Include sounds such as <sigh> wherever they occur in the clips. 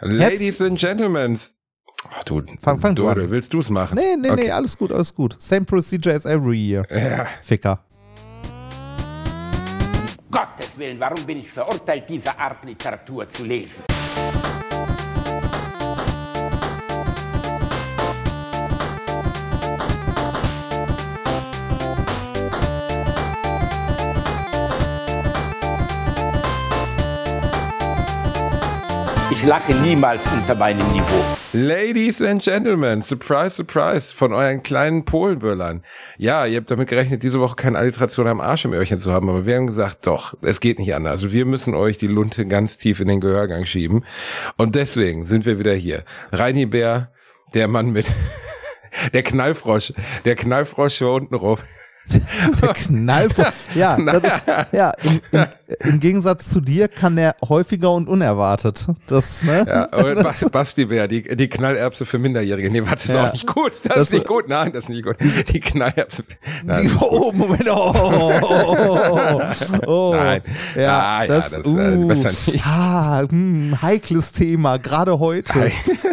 Ladies and Gentlemen. Ach du, Fang- fang du Dödel, an. willst du es machen? Nee, nee, Okay. nee, alles gut, alles gut. Same procedure as every year. Ja. Ficker. Gottes Willen, warum bin ich verurteilt, diese Art Literatur zu lesen? Ich lache niemals unter meinem Niveau. Ladies and Gentlemen, surprise, surprise, von euren kleinen Polenböllern. Ja, ihr habt damit gerechnet, diese Woche keine Alliteration am Arsch im Öhrchen zu haben, aber wir haben gesagt, doch, es geht nicht anders. Also wir müssen euch die Lunte ganz tief in den Gehörgang schieben. Und deswegen sind wir wieder hier. Reini Bär, der Mann mit, <laughs> der Knallfrosch, der Knallfrosch hier unten rum. <laughs> Der Knallfrosch. Ja, das ist, ja im, im, im Gegensatz zu dir kann der häufiger und unerwartet. Das, ne? Ja, und <laughs> Bas- Basti Bär, die, die Knallerbse für Minderjährige. Nee, warte, das ist Ja. auch nicht gut. Das, Das- ist nicht gut. Nein, das ist nicht gut. Die Knallerbse. Nein, Die, oh, Moment. Oh, oh, oh, oh. Nein. Ja, Ah, ja, das, das, äh, uh, besser nicht. Ah, hm, heikles Thema, gerade heute.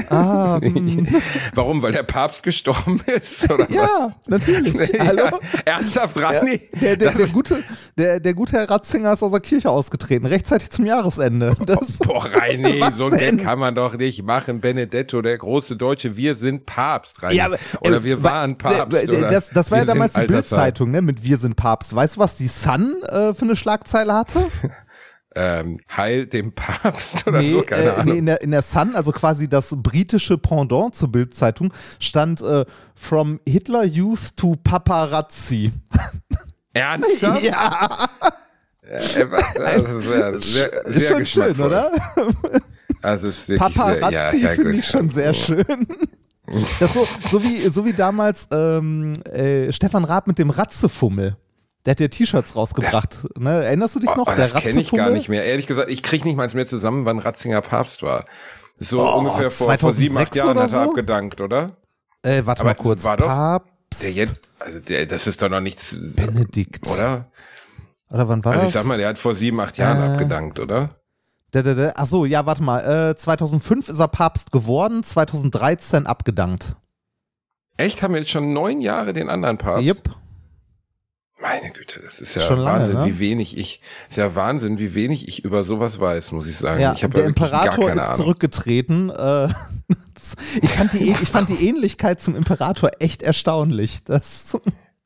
Ah, hm. <laughs> Warum? Weil der Papst gestorben ist? Oder Ja, was? natürlich. Ja, Hallo? Ernsthaft, Rani? Der, der, der, gute, der, der gute Herr Ratzinger ist aus der Kirche ausgetreten, rechtzeitig zum Jahresende. <laughs> Das, Boah, Reini, <laughs> so ein? Gag kann man doch nicht machen. Benedetto, der große Deutsche, wir sind Papst, Reini. Ja, aber, oder äh, wir wa- waren Papst. oder Das, das war ja damals die. Bildzeitung, ne, mit Wir sind Papst. Weißt du, was die Sun äh, für eine Schlagzeile hatte? <laughs> Ähm, Heil dem Papst oder Nee, so, keine äh, Ahnung. nee in, der, in der Sun, also quasi das britische Pendant zur Bildzeitung, stand äh, From Hitler Youth to Paparazzi. <laughs> Ernsthaft? Ja, Äh, Das <laughs> ist sehr, sehr, ist sehr schon schön, oder? <laughs> Also ist wirklich sehr, Paparazzi ja, ja, finde ich schon sehr schön. Das so, so, wie, so wie damals ähm, äh, Stefan Raab mit dem Ratzefummel. Der hat ja T-Shirts rausgebracht. ne? Erinnerst du dich Oh, noch? oh, das kenne ich gar nicht mehr. Ehrlich gesagt, ich kriege nicht mal mehr zusammen, wann Ratzinger Papst war. So Oh, ungefähr vor, vor sieben, acht 2006 Jahren hat er so? abgedankt, oder? Äh, warte Aber mal kurz. war doch Papst Der jetzt, also der, das ist doch noch nichts, Benedikt. oder? Oder wann war Also ich das? sag mal, der hat vor sieben, acht Jahren Äh, abgedankt, oder? Da, da, da. Ach so, ja, warte mal. Äh, 2005 ist er Papst geworden, 2013 abgedankt. Echt? Haben wir jetzt schon neun Jahre den anderen Papst? Yep. Meine Güte, das ist ja Schon lange, Wahnsinn, ne? wie wenig ich, ist ja Wahnsinn, wie wenig ich über sowas weiß, muss ich sagen. Ja, ich der ja Imperator ist Ahnung. zurückgetreten. Äh, <laughs> das, ich, fand die, ich fand die Ähnlichkeit zum Imperator echt erstaunlich. Das,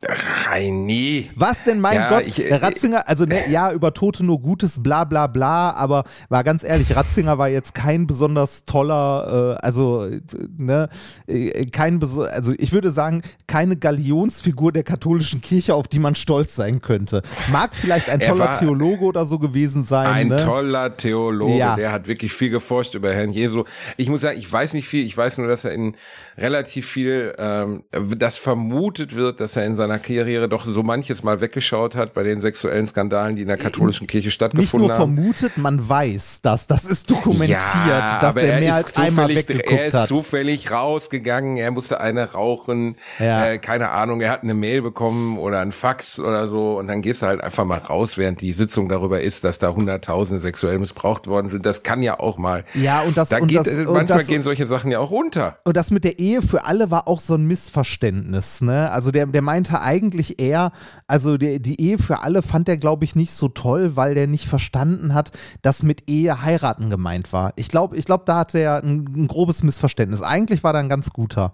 Reini. was denn, mein Ja, Gott? ich- äh, Ratzinger, also ne, ja, über Tote nur Gutes, bla bla bla, aber war ganz ehrlich, Ratzinger war jetzt kein besonders toller, äh, also, äh, ne, äh, kein, also ich würde sagen, keine Galionsfigur der katholischen Kirche, auf die man stolz sein könnte. Mag vielleicht ein Er toller Theologe oder so gewesen sein. Ein ne? toller Theologe, Ja. der hat wirklich viel geforscht über Herrn Jesu. Ich muss sagen, ich weiß nicht viel, ich weiß nur, dass er in relativ viel, ähm, das vermutet wird, dass er in seiner Karriere doch so manches Mal weggeschaut hat bei den sexuellen Skandalen, die in der katholischen Kirche Nicht stattgefunden nur haben. vermutet, man weiß das. Das ist dokumentiert, dass aber er mehr als einmal weggeguckt Er ist hat. zufällig rausgegangen, er musste eine rauchen, Ja. äh, keine Ahnung, er hat eine Mail bekommen oder ein Fax oder so und dann gehst du halt einfach mal raus, während die Sitzung darüber ist, dass da Hunderttausende sexuell missbraucht worden sind. Das kann ja auch mal. Ja, und das- da und geht, das- äh, und manchmal das- gehen solche Sachen ja auch unter. Und das mit der Ehe für alle war auch so ein Missverständnis, ne? Also der, der meinte eigentlich eher, also der, die Ehe für alle fand er, glaube ich, nicht so toll, weil der nicht verstanden hat, dass mit Ehe heiraten gemeint war. Ich glaube, ich glaube, da hatte er ein, ein grobes Missverständnis. Eigentlich war er ein ganz guter.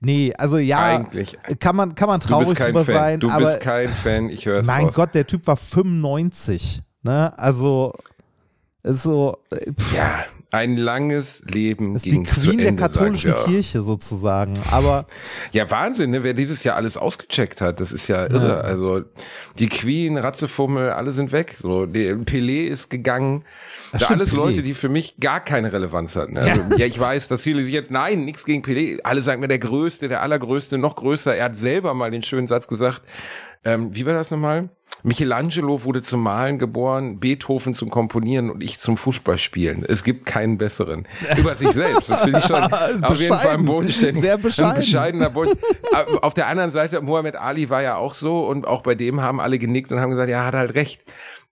Nee, also ja, Eigentlich. kann man, kann man traurig drüber Fan. sein, du aber bist kein Fan, ich höre es mein raus. Gott, der Typ war 95, ne? Also, ist so, äh, pff, Ja, ein langes Leben ist die ging zu Queen der Ende, katholischen sagt er. Kirche sozusagen. Aber <laughs> Ja, Wahnsinn, ne? wer dieses Jahr alles ausgecheckt hat, das ist ja irre. Also die Queen, Ratzefummel, alle sind weg. So, die, Pelé ist gegangen. Da stimmt, alles Pelé. Leute, die für mich gar keine Relevanz hatten. Also, Ja. ja. ich weiß, dass viele sich jetzt, nein, nichts gegen Pelé. Alle sagen mir, der Größte, der Allergrößte, noch größer. Er hat selber mal den schönen Satz gesagt, ähm, wie war das nochmal? Michelangelo wurde zum Malen geboren, Beethoven zum Komponieren und ich zum Fußballspielen. Es gibt keinen besseren. Über sich selbst. Das finde ich schon <laughs> auf jeden Fall ein bodenständiger, Sehr bescheiden. ein bescheidener Boden. Äh, auf der anderen Seite, Muhammad Ali war ja auch so und auch bei dem haben alle genickt und haben gesagt, ja, hat halt recht.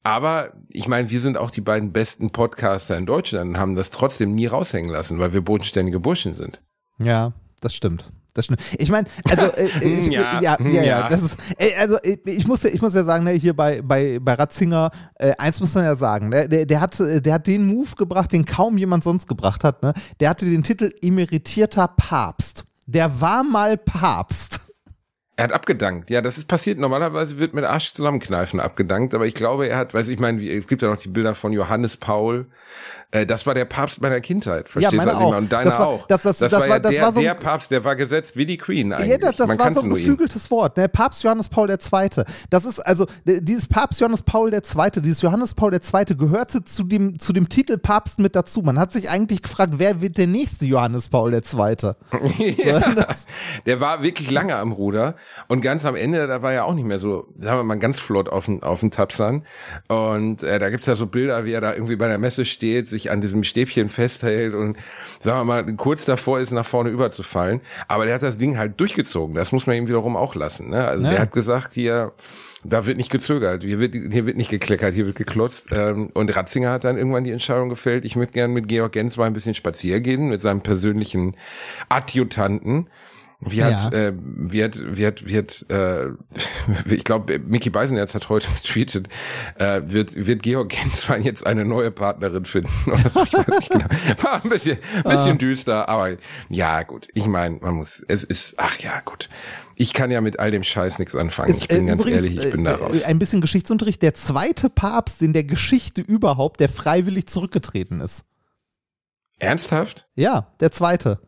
Aber ich meine, wir sind auch die beiden besten Podcaster in Deutschland und haben das trotzdem nie raushängen lassen, weil wir bodenständige Burschen sind. Ja, das stimmt. Das stimmt. Ich meine, also äh, <laughs> ich, ja, ja, ja, ja, das ist, äh, also äh, ich muss, ich muss ja sagen, ne, hier bei, bei, bei Ratzinger, äh, eins muss man ja sagen, ne, der, der, hat, der hat den Move gebracht, den kaum jemand sonst gebracht hat. Ne? Der hatte den Titel emeritierter Papst. Der war mal Papst. Er hat abgedankt. Ja, das ist passiert. Normalerweise wird mit Arsch zusammenkneifen abgedankt, aber ich glaube, er hat, weiß ich meine, es gibt ja noch die Bilder von Johannes Paul. Äh, das war der Papst meiner Kindheit. Verstehst ja, meine du? auch. Und deine das war, auch. Das, das, das, das war, ja das der, war so der Papst, der war gesetzt wie die Queen eigentlich. Ja, das, Man war so ein geflügeltes. Wort. Ne? Papst Johannes Paul II. Das ist also dieses Papst Johannes Paul II. Dieses Johannes Paul II. gehörte zu dem zu dem Titel Papst mit dazu. Man hat sich eigentlich gefragt, wer wird der nächste Johannes Paul II. <laughs> ja, der war wirklich lange am Ruder und ganz am Ende, da war ja auch nicht mehr so, sagen wir mal, ganz flott auf den, auf den Tapsern. Und äh, da gibt's ja so Bilder, wie er da irgendwie bei der Messe steht, sich an diesem Stäbchen festhält und, sagen wir mal, kurz davor ist, nach vorne überzufallen. Aber der hat das Ding halt durchgezogen. Das muss man ihm wiederum auch lassen. Ne? Also ja. der hat gesagt, hier, da wird nicht gezögert, hier wird, hier wird nicht gekleckert, hier wird geklotzt. Ähm, und Ratzinger hat dann irgendwann die Entscheidung gefällt, ich möchte gern mit Georg Gens mal ein bisschen spazieren gehen, mit seinem persönlichen Adjutanten. Wie hat, ja. äh, wie hat, wie hat, wie hat, äh, <laughs> ich glaube, Mickey Beisenherz hat heute <laughs> getweetet, äh, wird, wird Georg Genswein jetzt eine neue Partnerin finden? <laughs> Genau. War ein bisschen, bisschen ah. düster, aber ja, gut. Ich meine, man muss, es ist, ach ja, gut. Ich kann ja mit all dem Scheiß nichts anfangen. Ist, ich bin äh, ganz übrigens, ehrlich, ich bin da raus. Äh, ein bisschen Geschichtsunterricht. Der zweite Papst in der Geschichte überhaupt, der freiwillig zurückgetreten ist. Ernsthaft? Ja, der zweite.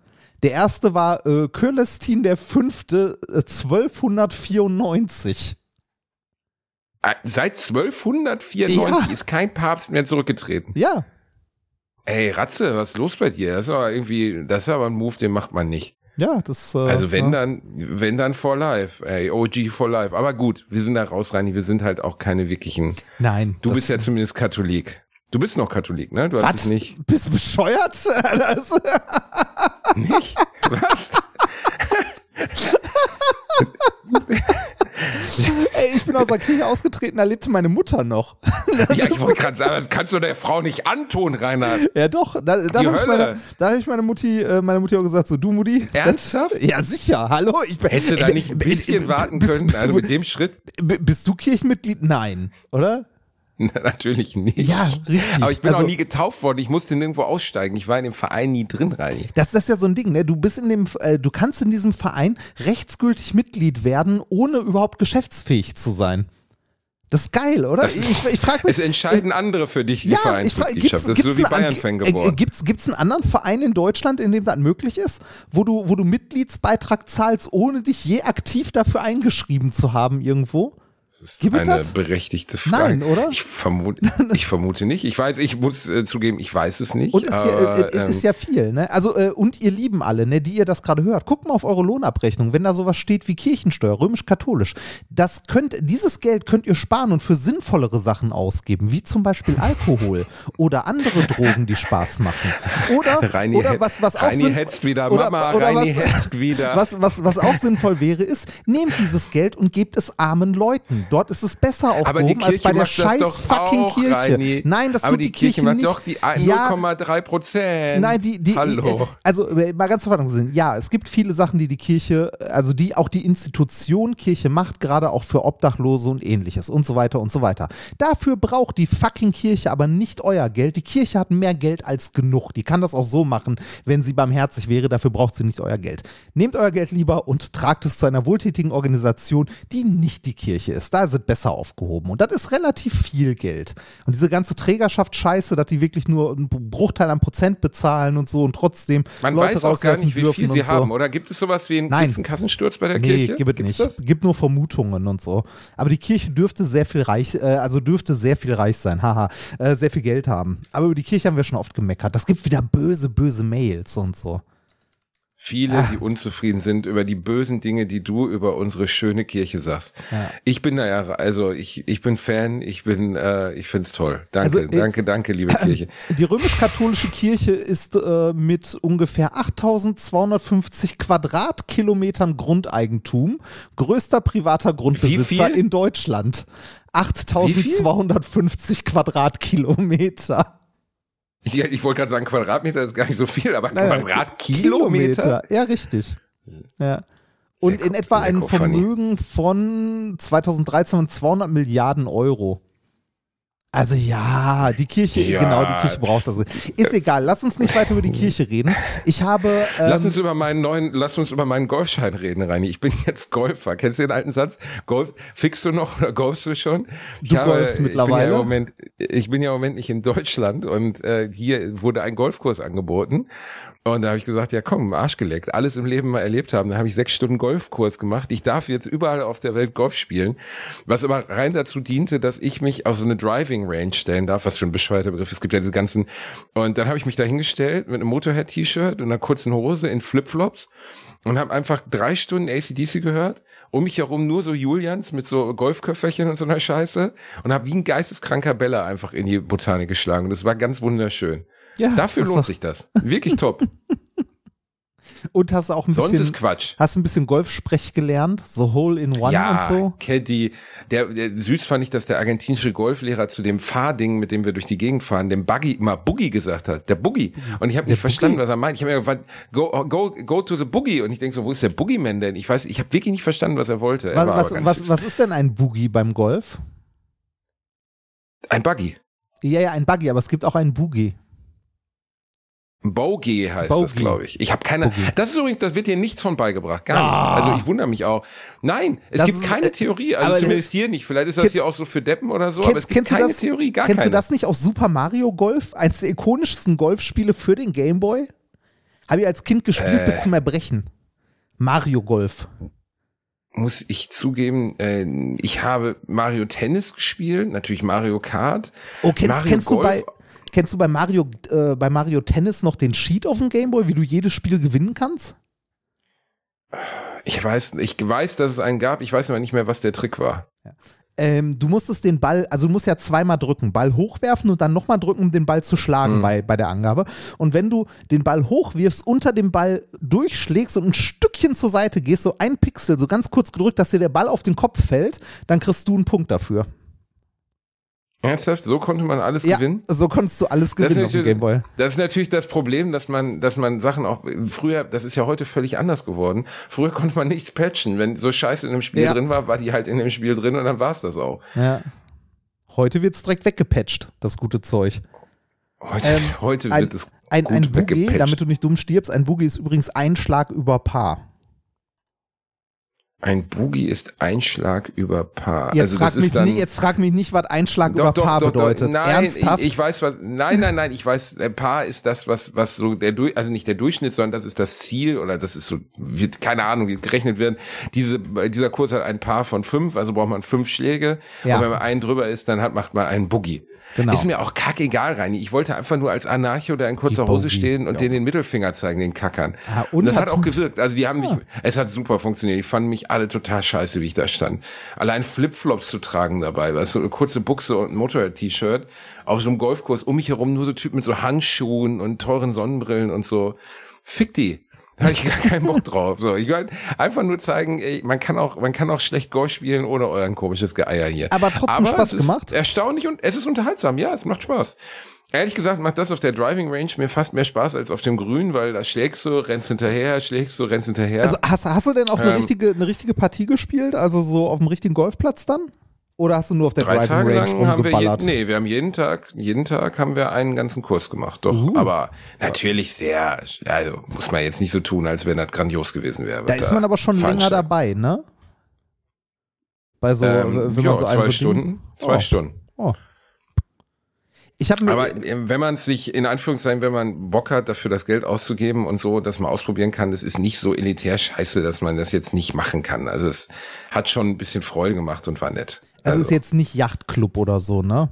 Der erste war äh, Kölestin der Fünfte, äh, 1294. Äh, seit 1294 ja. ist kein Papst mehr zurückgetreten. Ja. Ey, Ratze, was ist los bei dir? Das ist aber irgendwie, das ist aber ein Move, den macht man nicht. Ja, das. Äh, also wenn ja. dann, wenn dann for life, ey, OG for life. Aber gut, wir sind da raus, Reini, wir sind halt auch keine wirklichen. Nein. Du bist ja zumindest Katholik. Du bist noch Katholik, ne? Du Was? hast es nicht. Bist du bescheuert? <laughs> nicht? Was? <laughs> Ey, ich bin aus der Kirche ausgetreten, da lebte meine Mutter noch. <laughs> ja, ich wollte gerade sagen, das kannst du der Frau nicht antun, Reinhard. Ja, doch. Da, da habe ich, meine, da hab ich meine Mutti, äh, meine Mutti auch gesagt, so, du Mutti. Ernsthaft? Das, ja, sicher. Hallo? Ich, Hättest du da nicht ein bisschen warten bist, können, bist, also mit dem Schritt? Bist du Kirchenmitglied? Nein, oder? <laughs> Natürlich nicht. Ja, richtig. Aber ich bin also, auch nie getauft worden. Ich musste nirgendwo aussteigen. Ich war in dem Verein nie drin rein. Das, das ist ja so ein Ding, ne? Du bist in dem, äh, du kannst in diesem Verein rechtsgültig Mitglied werden, ohne überhaupt geschäftsfähig zu sein. Das ist geil, oder? Das ich, ich frage mich. Es entscheiden andere für dich die ja, Vereinsmitgliedschaft. Das ist so wie Bayern-Fan geworden. Gibt es einen anderen Verein in Deutschland, in dem das möglich ist, wo du, wo du Mitgliedsbeitrag zahlst, ohne dich je aktiv dafür eingeschrieben zu haben irgendwo? Das ist Gibt eine das? berechtigte Frage. Nein, oder? Ich vermute, <laughs> ich vermute nicht. Ich weiß, ich muss äh, zugeben, ich weiß es nicht. Und ist, aber, ja, äh, ähm, ist ja viel, ne? Also, äh, und ihr Lieben alle, ne, die ihr das gerade hört, guckt mal auf eure Lohnabrechnung, wenn da sowas steht wie Kirchensteuer, römisch-katholisch. Das könnt, dieses Geld könnt ihr sparen und für sinnvollere Sachen ausgeben, wie zum Beispiel Alkohol <laughs> oder andere Drogen, die Spaß machen. Oder, <laughs> Reini, oder was, was auch Reini hetzt wieder, oder, Mama, oder Reini was, hetzt wieder. Was, was, was auch sinnvoll wäre, ist, nehmt dieses Geld und gebt es armen Leuten. Dort ist es besser aufgehoben als bei der scheiß fucking auch, Kirche. Reini. Nein, das aber tut die, die Kirche, Kirche macht nicht. doch die 0,3 Prozent. Nein, die, die, Hallo. also mal ganz verwandelt sind. Ja, es gibt viele Sachen, die die Kirche, also die auch die Institution Kirche macht, gerade auch für Obdachlose und ähnliches und so weiter und so weiter. Dafür braucht die fucking Kirche aber nicht euer Geld. Die Kirche hat mehr Geld als genug. Die kann das auch so machen, wenn sie barmherzig wäre. Dafür braucht sie nicht euer Geld. Nehmt euer Geld lieber und tragt es zu einer wohltätigen Organisation, die nicht die Kirche ist. Da es besser aufgehoben. Und das ist relativ viel Geld. Und diese ganze Trägerschaft Scheiße, dass die wirklich nur einen Bruchteil an Prozent bezahlen und so und trotzdem Man Leute weiß auch gar nicht, wie viel sie so. haben. Oder gibt es sowas wie einen, Nein. einen Kassensturz bei der nee, Kirche? gibt es nicht. Gibt nur Vermutungen und so. Aber die Kirche dürfte sehr viel reich, äh, also dürfte sehr viel reich sein, haha, äh, sehr viel Geld haben. Aber über die Kirche haben wir schon oft gemeckert. Das gibt wieder böse, böse Mails und so. Viele, die unzufrieden sind über die bösen Dinge, die du über unsere schöne Kirche sagst. Ja. Ich bin da ja, also ich, ich bin Fan, ich bin, äh, ich find's toll. Danke, Also, äh, danke, danke, liebe Kirche. Die römisch-katholische Kirche ist äh, mit ungefähr 8250 Quadratkilometern Grundeigentum größter privater Grundbesitzer in Deutschland. 8250 Quadratkilometer. Ich, ich wollte gerade sagen, Quadratmeter ist gar nicht so viel, aber nein, Quadratkilometer? Ja, richtig. Ja. Und Lecko- in etwa ein. Vermögen von 2013 von 200 Milliarden Euro. Also ja, die Kirche, Ja. genau, die Kirche braucht das. Ist egal, lass uns nicht weiter über die Kirche reden. Ich habe, Lass ähm, uns über meinen neuen, lass uns über meinen Golfschein reden, Reini. Ich bin jetzt Golfer. Kennst du den alten Satz? Golf, fixst du noch oder golfst du schon? Ich Du golfst mittlerweile? Ich bin, ja im Moment, ich bin ja im Moment nicht in Deutschland und äh, hier wurde ein Golfkurs angeboten. Und da habe ich gesagt, ja komm, Arsch geleckt, alles im Leben mal erlebt haben. Da habe ich sechs Stunden Golfkurs gemacht. Ich darf jetzt überall auf der Welt Golf spielen, was aber rein dazu diente, dass ich mich auf so eine Driving Range stellen darf, was für ein bescheuerter Begriff. Es gibt ja diese ganzen. Und dann habe ich mich da hingestellt mit einem Motorhead-T-Shirt und einer kurzen Hose in Flipflops und habe einfach drei Stunden ACDC gehört. Um mich herum nur so Julians mit so Golfköfferchen und so einer Scheiße und habe wie ein geisteskranker Bella einfach in die Botanik geschlagen. Das war ganz wunderschön. ja, Dafür lohnt sich das. Wirklich top. <laughs> Und hast du auch ein Sonst bisschen, ist Quatsch. hast ein bisschen Golfsprech gelernt, so Hole in One ja, und so. Caddy. Der, der, süß fand ich, dass der argentinische Golflehrer zu dem Fahrding, mit dem wir durch die Gegend fahren, dem Buggy immer Boogie gesagt hat. Der Boogie. Und ich habe nicht verstanden, was er meint. Ich habe mir gefragt, go, go, go to the Boogie. Und ich denke so, wo ist der Boogeyman denn? Ich weiß, ich habe wirklich nicht verstanden, was er wollte. Er Was, was, was ist denn ein Boogie beim Golf? Ein Buggy. Ja, ja, ein Buggy, aber es gibt auch einen Boogie. Bogey heißt das, Bogey. glaube ich. Ich habe keine. Bogey. Das ist übrigens, das wird dir nichts von beigebracht. Gar Ah. nichts. Also ich wundere mich auch. Nein, es Das gibt ist- keine äh, Theorie. Also zumindest hier nicht. Vielleicht ist das Kennst- hier auch so für Deppen oder so, aber es gibt du keine das, Theorie, gar kennst keine. du das nicht aus Super Mario Golf? Eines der ikonischsten Golfspiele für den Game Boy? Habe ich als Kind gespielt Äh. bis zum Erbrechen. Mario Golf. muss ich zugeben, äh, ich habe Mario Tennis gespielt, natürlich Mario Kart. Oh, kennst, Mario kennst, du Golf, bei, kennst du bei Mario, äh, bei Mario Tennis noch den Cheat auf dem Game Boy, wie du jedes Spiel gewinnen kannst? Ich weiß, ich weiß, dass es einen gab. Ich weiß aber nicht mehr, was der Trick war. Ähm, du musstest den Ball, also du musst ja zweimal drücken, Ball hochwerfen und dann nochmal drücken, um den Ball zu schlagen Mhm. bei, bei der Angabe. Und wenn du den Ball hochwirfst, unter dem Ball durchschlägst und ein Stückchen zur Seite gehst, so ein Pixel, so ganz kurz gedrückt, dass dir der Ball auf den Kopf fällt, dann kriegst du einen Punkt dafür. Ernsthaft? So konnte man alles Ja, gewinnen? so konntest du alles gewinnen auf dem Gameboy. das ist natürlich das Problem, dass man, dass man Sachen auch früher, das ist ja heute völlig anders geworden. Früher konnte man nichts patchen. Wenn so Scheiße in einem Spiel Ja. drin war, war die halt in dem Spiel drin und dann war es das auch. Ja. Heute wird's direkt weggepatcht, das gute Zeug. Heute, Ähm, heute ein, wird es ein, gut ein Boogie, weggepatcht. damit du nicht dumm stirbst, ein Boogie ist übrigens ein Schlag über Paar. Ein Boogie ist ein Schlag über Paar. Jetzt, also frag mich dann, nicht, jetzt frag mich nicht, was ein Schlag über Paar bedeutet. Nein, Ernsthaft? Ich, ich weiß was. Nein, nein, nein. Ich weiß, Paar ist das, was was so der also nicht der Durchschnitt, sondern das ist das Ziel oder das ist so, wird, keine Ahnung, wie gerechnet werden. Diese dieser Kurs hat ein Paar von fünf, also braucht man fünf Schläge. Ja. Und wenn man einen drüber ist, dann hat macht man einen Boogie. Genau. Ist mir auch kackegal, Reini. Ich wollte einfach nur als Anarcho da in kurzer Hose stehen und ja. denen den Mittelfinger zeigen, den Kackern. Ah, und und das hat- auch gewirkt. Also die haben mich, es hat super funktioniert. Die fanden mich alle total scheiße, wie ich da stand. Allein Flipflops zu tragen dabei, du, so eine kurze Buchse und ein Motorrad-T-Shirt auf so einem Golfkurs, um mich herum nur so Typen mit so Handschuhen und teuren Sonnenbrillen und so. Fick die. Da habe ich gar keinen Bock drauf. So, ich wollte einfach nur zeigen, ey, man kann auch, man kann auch schlecht Golf spielen ohne euren komisches Geeier hier. Aber trotzdem Spaß es ist gemacht? Erstaunlich und es ist unterhaltsam. Ja, es macht Spaß. Ehrlich gesagt macht das auf der Driving Range mir fast mehr Spaß als auf dem Grün, weil da schlägst du, rennst hinterher, schlägst du, rennst hinterher. Also hast, hast du denn auch eine, Ähm, richtige, eine richtige Partie gespielt? Also so auf dem richtigen Golfplatz dann? Oder hast du nur auf der Drei Driving Tage Range lang haben wir, je, nee, wir haben jeden Tag, jeden Tag haben wir einen ganzen Kurs gemacht, doch. Uh. Aber natürlich sehr, also muss man jetzt nicht so tun, als wenn das grandios gewesen wäre. Da ist man aber schon länger dabei, ne? Bei so, Ähm, wenn ja, man so zwei so Stunden, zwei Oh. Stunden. Oh. Ich habe mir Aber äh, wenn man sich, in Anführungszeichen, wenn man Bock hat, dafür das Geld auszugeben und so, dass man ausprobieren kann, das ist nicht so elitär scheiße, dass man das jetzt nicht machen kann. Also es hat schon ein bisschen Freude gemacht und war nett. Also ist jetzt nicht Yachtclub oder so, ne?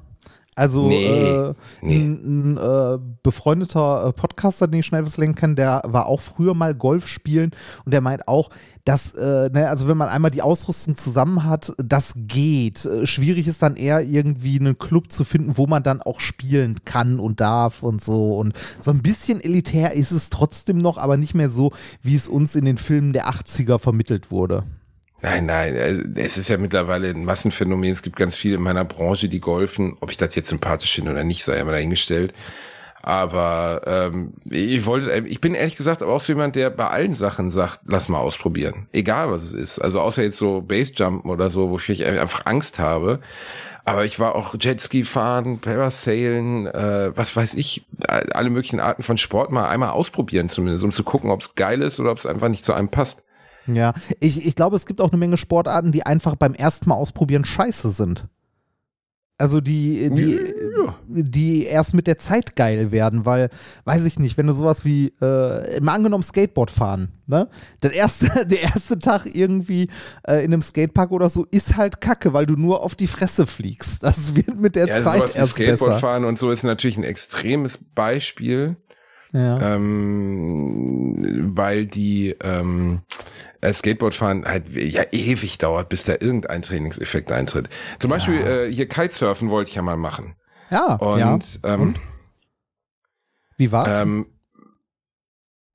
Also Nee, äh, nee. ein, ein äh, befreundeter äh, Podcaster, den ich schnell was lenken kann, der war auch früher mal Golf spielen und der meint auch, dass, äh, ne, also wenn man einmal die Ausrüstung zusammen hat, das geht. Äh, schwierig ist dann eher irgendwie einen Club zu finden, wo man dann auch spielen kann und darf und so. Und so ein bisschen elitär ist es trotzdem noch, aber nicht mehr so, wie es uns in den Filmen der 80er vermittelt wurde. Nein, nein, also es ist ja mittlerweile ein Massenphänomen. Es gibt ganz viele in meiner Branche, die golfen. Ob ich das jetzt sympathisch finde oder nicht, sei mal dahingestellt. Aber ähm, ich wollte, ich bin ehrlich gesagt aber auch so jemand, der bei allen Sachen sagt, lass mal ausprobieren. Egal was es ist. Also außer jetzt so Basejumpen oder so, wofür ich einfach Angst habe. Aber ich war auch Jetski fahren, Parasailen, äh, was weiß ich, alle möglichen Arten von Sport mal einmal ausprobieren zumindest, um zu gucken, ob es geil ist oder ob es einfach nicht zu einem passt. Ja, ich, ich glaube, es gibt auch eine Menge Sportarten, die einfach beim ersten Mal ausprobieren scheiße sind. Also die, die, die erst mit der Zeit geil werden, weil, weiß ich nicht, wenn du sowas wie, äh, mal angenommen Skateboard fahren, ne? Der erste, <laughs> der erste Tag irgendwie äh, in einem Skatepark oder so ist halt kacke, weil du nur auf die Fresse fliegst. Das wird mit der Ja, Zeit sowas erst Skateboard besser. fahren und so ist natürlich ein extremes Beispiel. Ja. ähm, weil die ähm, äh, Skateboardfahren halt ja ewig dauert, bis da irgendein Trainingseffekt eintritt. Zum Beispiel äh, hier Kitesurfen wollte ich ja mal machen. ja, Und, ja. ähm, Wie war's? ähm,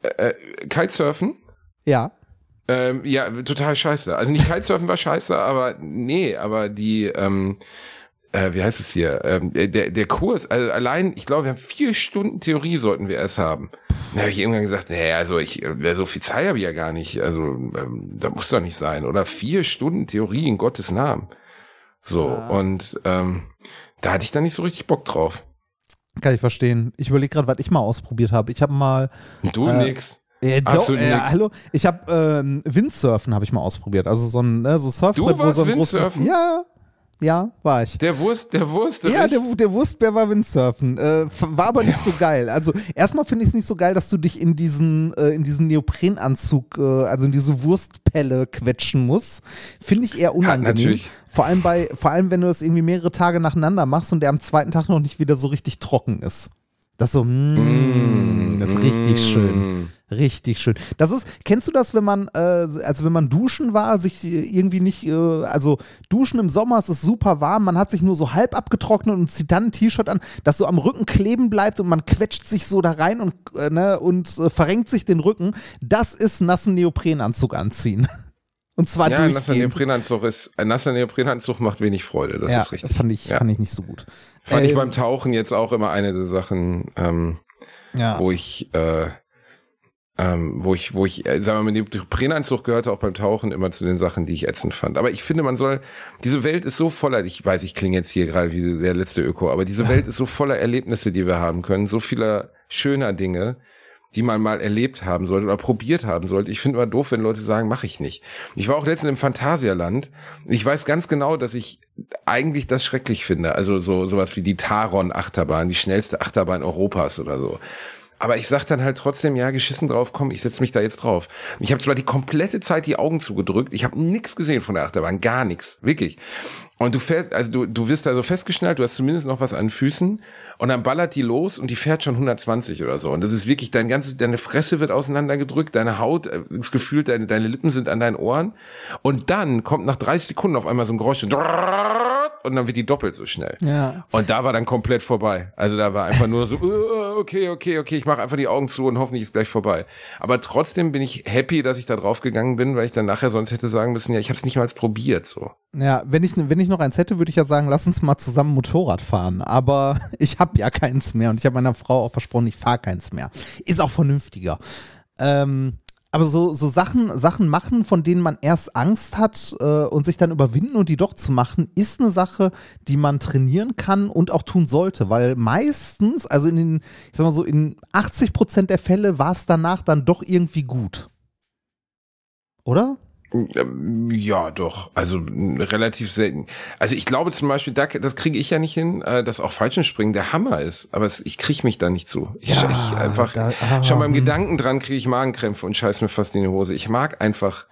äh, äh, Kitesurfen ja. ähm, ja, total scheiße. Also nicht Kitesurfen war scheiße, aber nee, aber die, ähm, äh, wie heißt es hier? Ähm, der, der Kurs, also allein, ich glaube, wir haben vier Stunden Theorie sollten wir erst haben. Da habe ich irgendwann gesagt, nee, also ich, äh, so viel Zeit habe ich ja gar nicht. Also ähm, da muss doch nicht sein. Oder vier Stunden Theorie in Gottes Namen. So, und ähm, da hatte ich dann nicht so richtig Bock drauf. Kann ich verstehen. Ich überlege gerade, was ich mal ausprobiert habe. Ich habe mal du Äh, nix. Ja, doch, Absolut äh, hallo. Ich habe ähm, Windsurfen habe ich mal ausprobiert. Also so ein ne, so Surfbrett, wo so ein großes Windsurfen? Ja, ja, war ich. Der Wurst, der Wurst, Ja, der, der Wurstbär war Windsurfen. Äh, war aber nicht so geil. Also erstmal finde ich es nicht so geil, dass du dich in diesen, äh, in diesen Neoprenanzug, äh, also in diese Wurstpelle quetschen musst. Finde ich eher unangenehm. natürlich. Vor allem bei, vor allem wenn du das irgendwie mehrere Tage nacheinander machst und der am zweiten Tag noch nicht wieder so richtig trocken ist. Das so, mm, das ist richtig schön. Richtig schön. Das ist, kennst du das, wenn man, äh, also wenn man duschen war, sich irgendwie nicht, äh, also duschen im Sommer, es ist super warm, man hat sich nur so halb abgetrocknet und zieht dann ein T-Shirt an, das so am Rücken kleben bleibt und man quetscht sich so da rein und, äh, ne, und äh, verrenkt sich den Rücken. Das ist nassen Neoprenanzug anziehen. <laughs> Und zwar Ja, ein nasser durchgehend. Neoprenanzug ist, ein nasser Neoprenanzug macht wenig Freude, das ja, ist richtig. Fand ich, ja. fand ich nicht so gut. Fand ich Ähm, beim Tauchen jetzt auch immer eine der Sachen, ähm, ja. wo ich, äh, ähm, wo ich, wo ich, äh, sagen wir mal, Neoprenanzug gehörte auch beim Tauchen immer zu den Sachen, die ich ätzend fand. Aber ich finde, man soll, diese Welt ist so voller, ich weiß, ich klinge jetzt hier gerade wie der letzte Öko, aber diese Welt ist so voller Erlebnisse, die wir haben können, so vieler schöner Dinge, die man mal erlebt haben sollte oder probiert haben sollte. Ich finde immer doof, wenn Leute sagen, mache ich nicht. Ich war auch letztens im Phantasialand. Ich weiß ganz genau, dass ich eigentlich das schrecklich finde. Also so sowas wie die Taron-Achterbahn, die schnellste Achterbahn Europas oder so. Aber ich sag dann halt trotzdem, ja, geschissen drauf, komm, ich setz mich da jetzt drauf. Ich habe zwar die komplette Zeit die Augen zugedrückt, ich habe nichts gesehen von der Achterbahn, gar nichts, wirklich. Und du fährst, also du, du wirst da so festgeschnallt, du hast zumindest noch was an Füßen und dann ballert die los und die fährt schon 120 oder so. Und das ist wirklich, dein ganzes, deine Fresse wird auseinandergedrückt, deine Haut, äh, das Gefühl, deine, deine Lippen sind an deinen Ohren. Und dann kommt nach 30 Sekunden auf einmal so ein Geräusch und dann wird die doppelt so schnell. Ja. Und da war dann komplett vorbei. Also da war einfach nur so, okay, okay, okay, ich mache einfach die Augen zu und hoffentlich ist gleich vorbei. Aber trotzdem bin ich happy, dass ich da drauf gegangen bin, weil ich dann nachher sonst hätte sagen müssen, ja, ich habe es nicht mal probiert so. Ja, wenn ich, wenn ich noch eins hätte, würde ich ja sagen, lass uns mal zusammen Motorrad fahren. Aber <laughs> ich habe ja keins mehr und ich habe meiner Frau auch versprochen, ich fahre keins mehr. Ist auch vernünftiger. Ähm, aber so, so Sachen, Sachen machen, von denen man erst Angst hat äh, und sich dann überwinden und die doch zu machen, ist eine Sache, die man trainieren kann und auch tun sollte. Weil meistens, also in den, ich sag mal so, in 80 Prozent der Fälle war es danach dann doch irgendwie gut. Oder? Ja, doch. Also relativ selten. Also ich glaube zum Beispiel, da, das kriege ich ja nicht hin, äh, dass auch Fallschirmspringen der Hammer ist. Aber es, ich kriege mich da nicht zu. Ich, Ja, ich einfach da- ah, schon beim. Gedanken dran kriege ich Magenkrämpfe und scheiß mir fast in die Hose. Ich mag einfach.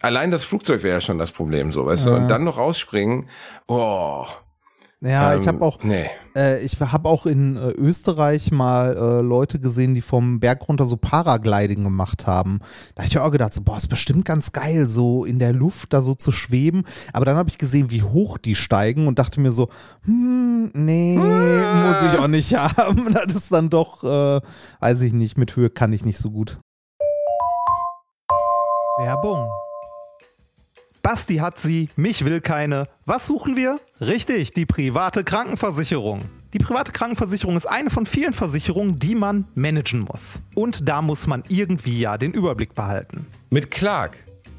Allein das Flugzeug wäre ja schon das Problem, so weißt du. Und dann noch rausspringen. Oh. Ja, ich Ähm, habe auch, Nee. äh, ich habe auch in äh, Österreich mal äh, Leute gesehen, die vom Berg runter so Paragliding gemacht haben. Da habe ich mir auch gedacht, so, boah, ist bestimmt ganz geil, so in der Luft da so zu schweben. Aber dann habe ich gesehen, wie hoch die steigen und dachte mir so, hm, nee, muss ich auch nicht <laughs> haben. Das ist dann doch, äh, weiß ich nicht, mit Höhe kann ich nicht so gut. Werbung. Basti hat sie, mich will keine. Was suchen wir? Richtig, die private Krankenversicherung. Die private Krankenversicherung ist eine von vielen Versicherungen, die man managen muss. Und da muss man irgendwie ja den Überblick behalten. Mit Clark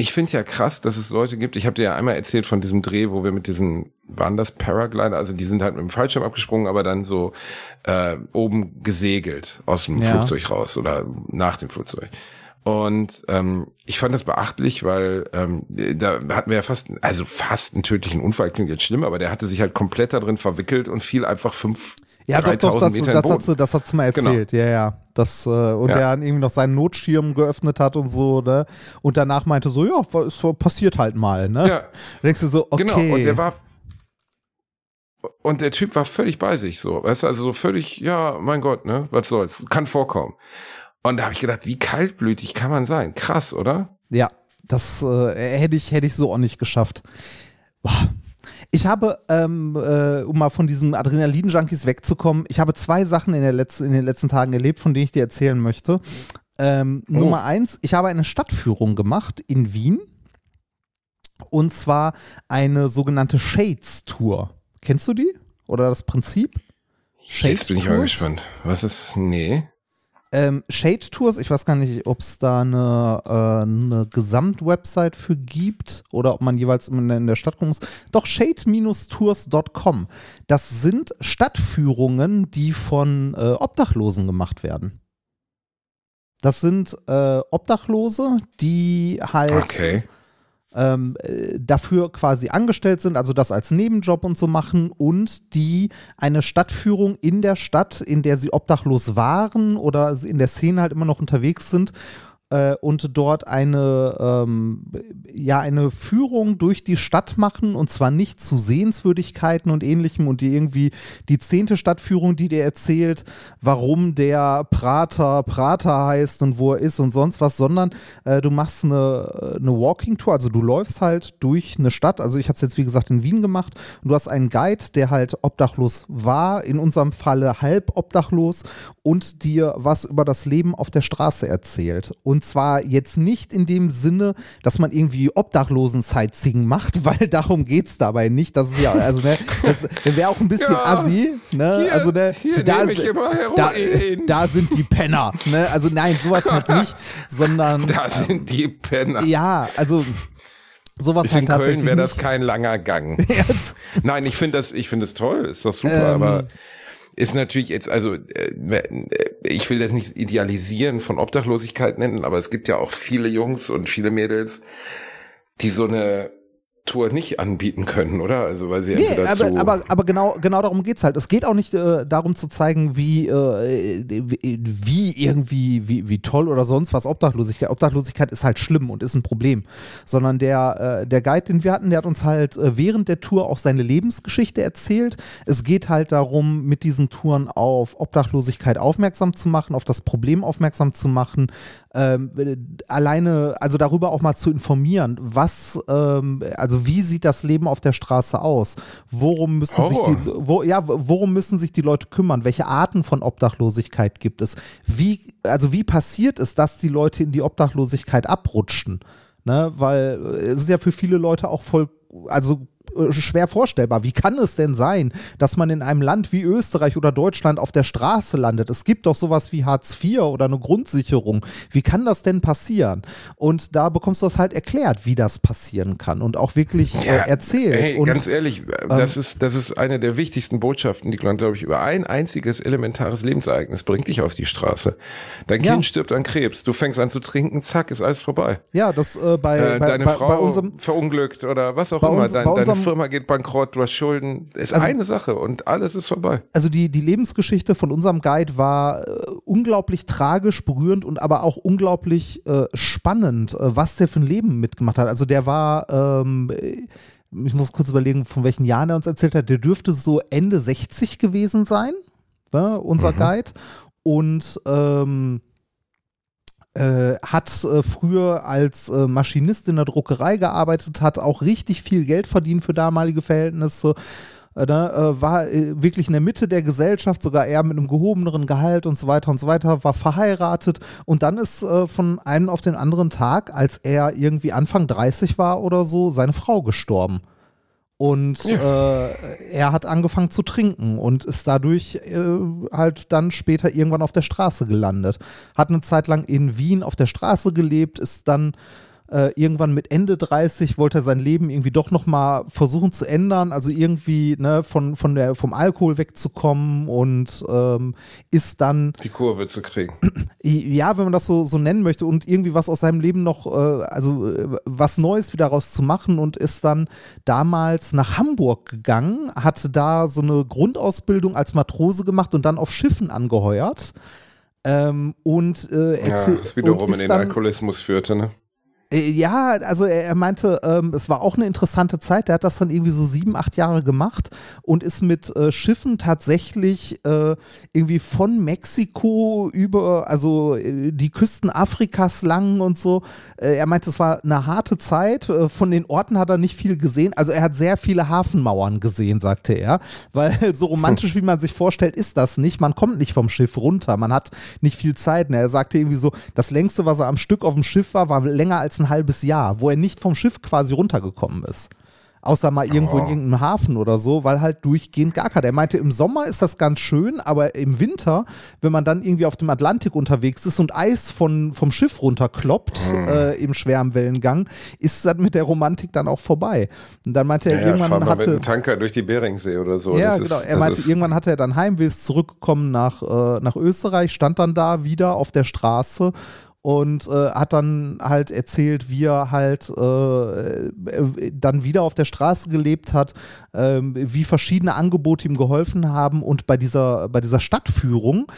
Ich finde ja krass, dass es Leute gibt. Ich habe dir ja einmal erzählt von diesem Dreh, wo wir mit diesen, waren das Paraglider? Also die sind halt mit dem Fallschirm abgesprungen, aber dann so äh, oben gesegelt aus dem Ja. Flugzeug raus oder nach dem Flugzeug. Und ähm, ich fand das beachtlich, weil ähm, da hatten wir ja fast, also fast einen tödlichen Unfall, klingt jetzt schlimm, aber der hatte sich halt komplett da drin verwickelt und fiel einfach fünf, Ja, doch, doch, 3000 das, Meter das, hat sie, das hat sie mal Genau. erzählt, ja, ja. Das, äh, und Ja. der dann irgendwie noch seinen Notschirm geöffnet hat und so, ne? Und danach meinte so, ja, es passiert halt mal, ne? Ja. Da denkst du so, okay. Genau, und der war und der Typ war völlig bei sich so, weißt du, also so völlig, ja, mein Gott, ne, was soll's, kann vorkommen. Und da habe ich gedacht, wie kaltblütig kann man sein? Krass, oder? Ja, das äh, hätte ich, hätte ich so auch nicht geschafft. Boah. Ich habe, ähm, äh, um mal von diesem Adrenalin-Junkies wegzukommen, ich habe zwei Sachen in, der letzten, in den letzten Tagen erlebt, von denen ich dir erzählen möchte. Ähm, Oh. Nummer eins, ich habe eine Stadtführung gemacht in Wien. Und zwar eine sogenannte Shades-Tour. Kennst du die? Oder das Prinzip? Jetzt bin ich mal gespannt. Was ist, nee. Ähm, Shade Tours, ich weiß gar nicht, ob es da eine, äh, eine Gesamtwebsite für gibt oder ob man jeweils in, der Stadt gucken muss. Doch shade-tours.com. Das sind Stadtführungen, die von äh, Obdachlosen gemacht werden. Das sind äh, Obdachlose, die halt Okay. Ähm, äh, dafür quasi angestellt sind, also das als Nebenjob und so machen und die eine Stadtführung in der Stadt, in der sie obdachlos waren oder in der Szene halt immer noch unterwegs sind äh, und dort eine, ähm, ja, eine Führung durch die Stadt machen und zwar nicht zu Sehenswürdigkeiten und ähnlichem und die irgendwie die zehnte Stadtführung, die dir erzählt, warum der Prater Prater heißt und wo er ist und sonst was, sondern äh, du machst eine, eine Walking Tour, also du läufst halt durch eine Stadt, also ich habe es jetzt wie gesagt in Wien gemacht und du hast einen Guide, der halt obdachlos war, in unserem Falle halb obdachlos und dir was über das Leben auf der Straße erzählt. Und zwar jetzt nicht in dem Sinne, dass man irgendwie Obdachlosen-Sightseeing macht, <laughs> weil darum geht es dabei nicht. Das ist ja, also ne, das wäre auch ein bisschen Ja, assi. Ne? hier- also ne, da, ist- da, da sind die Penner. Ne? Also nein, sowas halt <laughs> nicht, sondern Da sind die Penner. ja, also sowas Bis halt in Köln wäre das kein langer Gang. <laughs> Yes. Nein, ich finde das, ich finde das toll, ist doch super, Ähm. aber ist natürlich jetzt, also äh, ich will das nicht idealisieren von Obdachlosigkeit nennen, aber es gibt ja auch viele Jungs und viele Mädels, die so eine Tour nicht anbieten können, oder? Also weil sie Nee, entweder aber, aber, aber genau, genau darum geht's halt. Es geht auch nicht äh, darum zu zeigen, wie, äh, wie wie irgendwie, wie, wie toll oder sonst was Obdachlosigkeit. Obdachlosigkeit ist halt schlimm und ist ein Problem. Sondern der, äh, der Guide, den wir hatten, der hat uns halt äh, während der Tour auch seine Lebensgeschichte erzählt. Es geht halt darum, mit diesen Touren auf Obdachlosigkeit aufmerksam zu machen, auf das Problem aufmerksam zu machen, ähm, alleine, also darüber auch mal zu informieren, was, ähm, also wie sieht das Leben auf der Straße aus? Worum müssen sich die, wo, ja, worum müssen sich die Leute kümmern? Welche Arten von Obdachlosigkeit gibt es? Wie, also wie passiert es, dass die Leute in die Obdachlosigkeit abrutschen? Ne, weil äh, es ist ja für viele Leute auch voll, also schwer vorstellbar. Wie kann es denn sein, dass man in einem Land wie Österreich oder Deutschland auf der Straße landet? Es gibt doch sowas wie Hartz IV oder eine Grundsicherung. Wie kann das denn passieren? Und da bekommst du das halt erklärt, wie das passieren kann und auch wirklich äh, erzählt. Hey, und ganz ehrlich, das ist das ist eine der wichtigsten Botschaften, die man glaube ich über ein einziges elementares Lebensereignis bringt dich auf die Straße. Dein Ja. Kind stirbt an Krebs, du fängst an zu trinken, zack, ist alles vorbei. ja, das äh, bei, Äh, bei, deine bei, Frau bei unserem verunglückt oder was auch immer, uns- Dein, bei unserem- Firma geht bankrott, du hast Schulden, ist Also- eine Sache und alles ist vorbei. also die, die Lebensgeschichte von unserem Guide war äh, unglaublich tragisch, berührend und aber auch unglaublich äh, spannend, äh, was der für ein Leben mitgemacht hat. Also der war, ähm, äh, ich muss kurz überlegen, von welchen Jahren er uns erzählt hat, der dürfte so Ende 60 gewesen sein, ne, unser Guide. Und ähm, äh, hat äh, früher als äh, Maschinist in der Druckerei gearbeitet, hat auch richtig viel Geld verdient für damalige Verhältnisse. Äh, ne, äh, war wirklich in der Mitte der Gesellschaft, sogar eher mit einem gehobeneren Gehalt und so weiter und so weiter, war verheiratet und dann ist von einem auf den anderen Tag, als er irgendwie Anfang 30 war oder so, seine Frau gestorben. Und äh, er hat angefangen zu trinken und ist dadurch äh, halt dann später irgendwann auf der Straße gelandet. Hat eine Zeit lang in Wien auf der Straße gelebt, ist dann äh, irgendwann mit Ende 30 wollte er sein Leben irgendwie doch nochmal versuchen zu ändern, also irgendwie ne, von, von der, vom Alkohol wegzukommen und ähm, ist dann Die Kurve zu kriegen. <clears throat> ja, wenn man das so, so nennen möchte und irgendwie was aus seinem Leben noch, äh, also äh, was Neues wieder raus zu machen und ist dann damals nach Hamburg gegangen, hatte da so eine Grundausbildung als Matrose gemacht und dann auf Schiffen angeheuert. Ähm, und äh, Ja, was wiederum in den dann- Alkoholismus führte, ne? Äh, Ja, also er, er meinte, ähm, es war auch eine interessante Zeit. Der hat das dann irgendwie so sieben, acht Jahre gemacht und ist mit äh, Schiffen tatsächlich äh, irgendwie von Mexiko über, also äh, die Küsten Afrikas lang und so. Äh, er meinte, es war eine harte Zeit. Äh, von den Orten hat er nicht viel gesehen. Also er hat sehr viele Hafenmauern gesehen, sagte er. Weil <laughs> so romantisch, wie man sich vorstellt, ist das nicht. Man kommt nicht vom Schiff runter. Man hat nicht viel Zeit. Und er sagte irgendwie so, das längste, was er am Stück auf dem Schiff war, war länger als ein halbes Jahr, wo er nicht vom Schiff quasi runtergekommen ist. Außer mal irgendwo in irgendeinem Hafen oder so, weil halt durchgehend gar keiner. Er meinte, im Sommer ist das ganz schön, aber im Winter, wenn man dann irgendwie auf dem Atlantik unterwegs ist und Eis von, vom Schiff runterkloppt äh, im schweren Wellengang, ist das mit der Romantik dann auch vorbei. Und dann meinte er, Ja, irgendwann mit hatte. einem Tanker durch die Beringsee oder so. Ja, Das genau. Ist, er meinte, irgendwann hatte er dann Heimweh, ist zurückgekommen nach, äh, nach Österreich, stand dann da wieder auf der Straße und äh, hat dann halt erzählt, wie er halt äh, äh, dann wieder auf der Straße gelebt hat, ähm, wie verschiedene Angebote ihm geholfen haben und bei dieser, bei dieser Stadtführung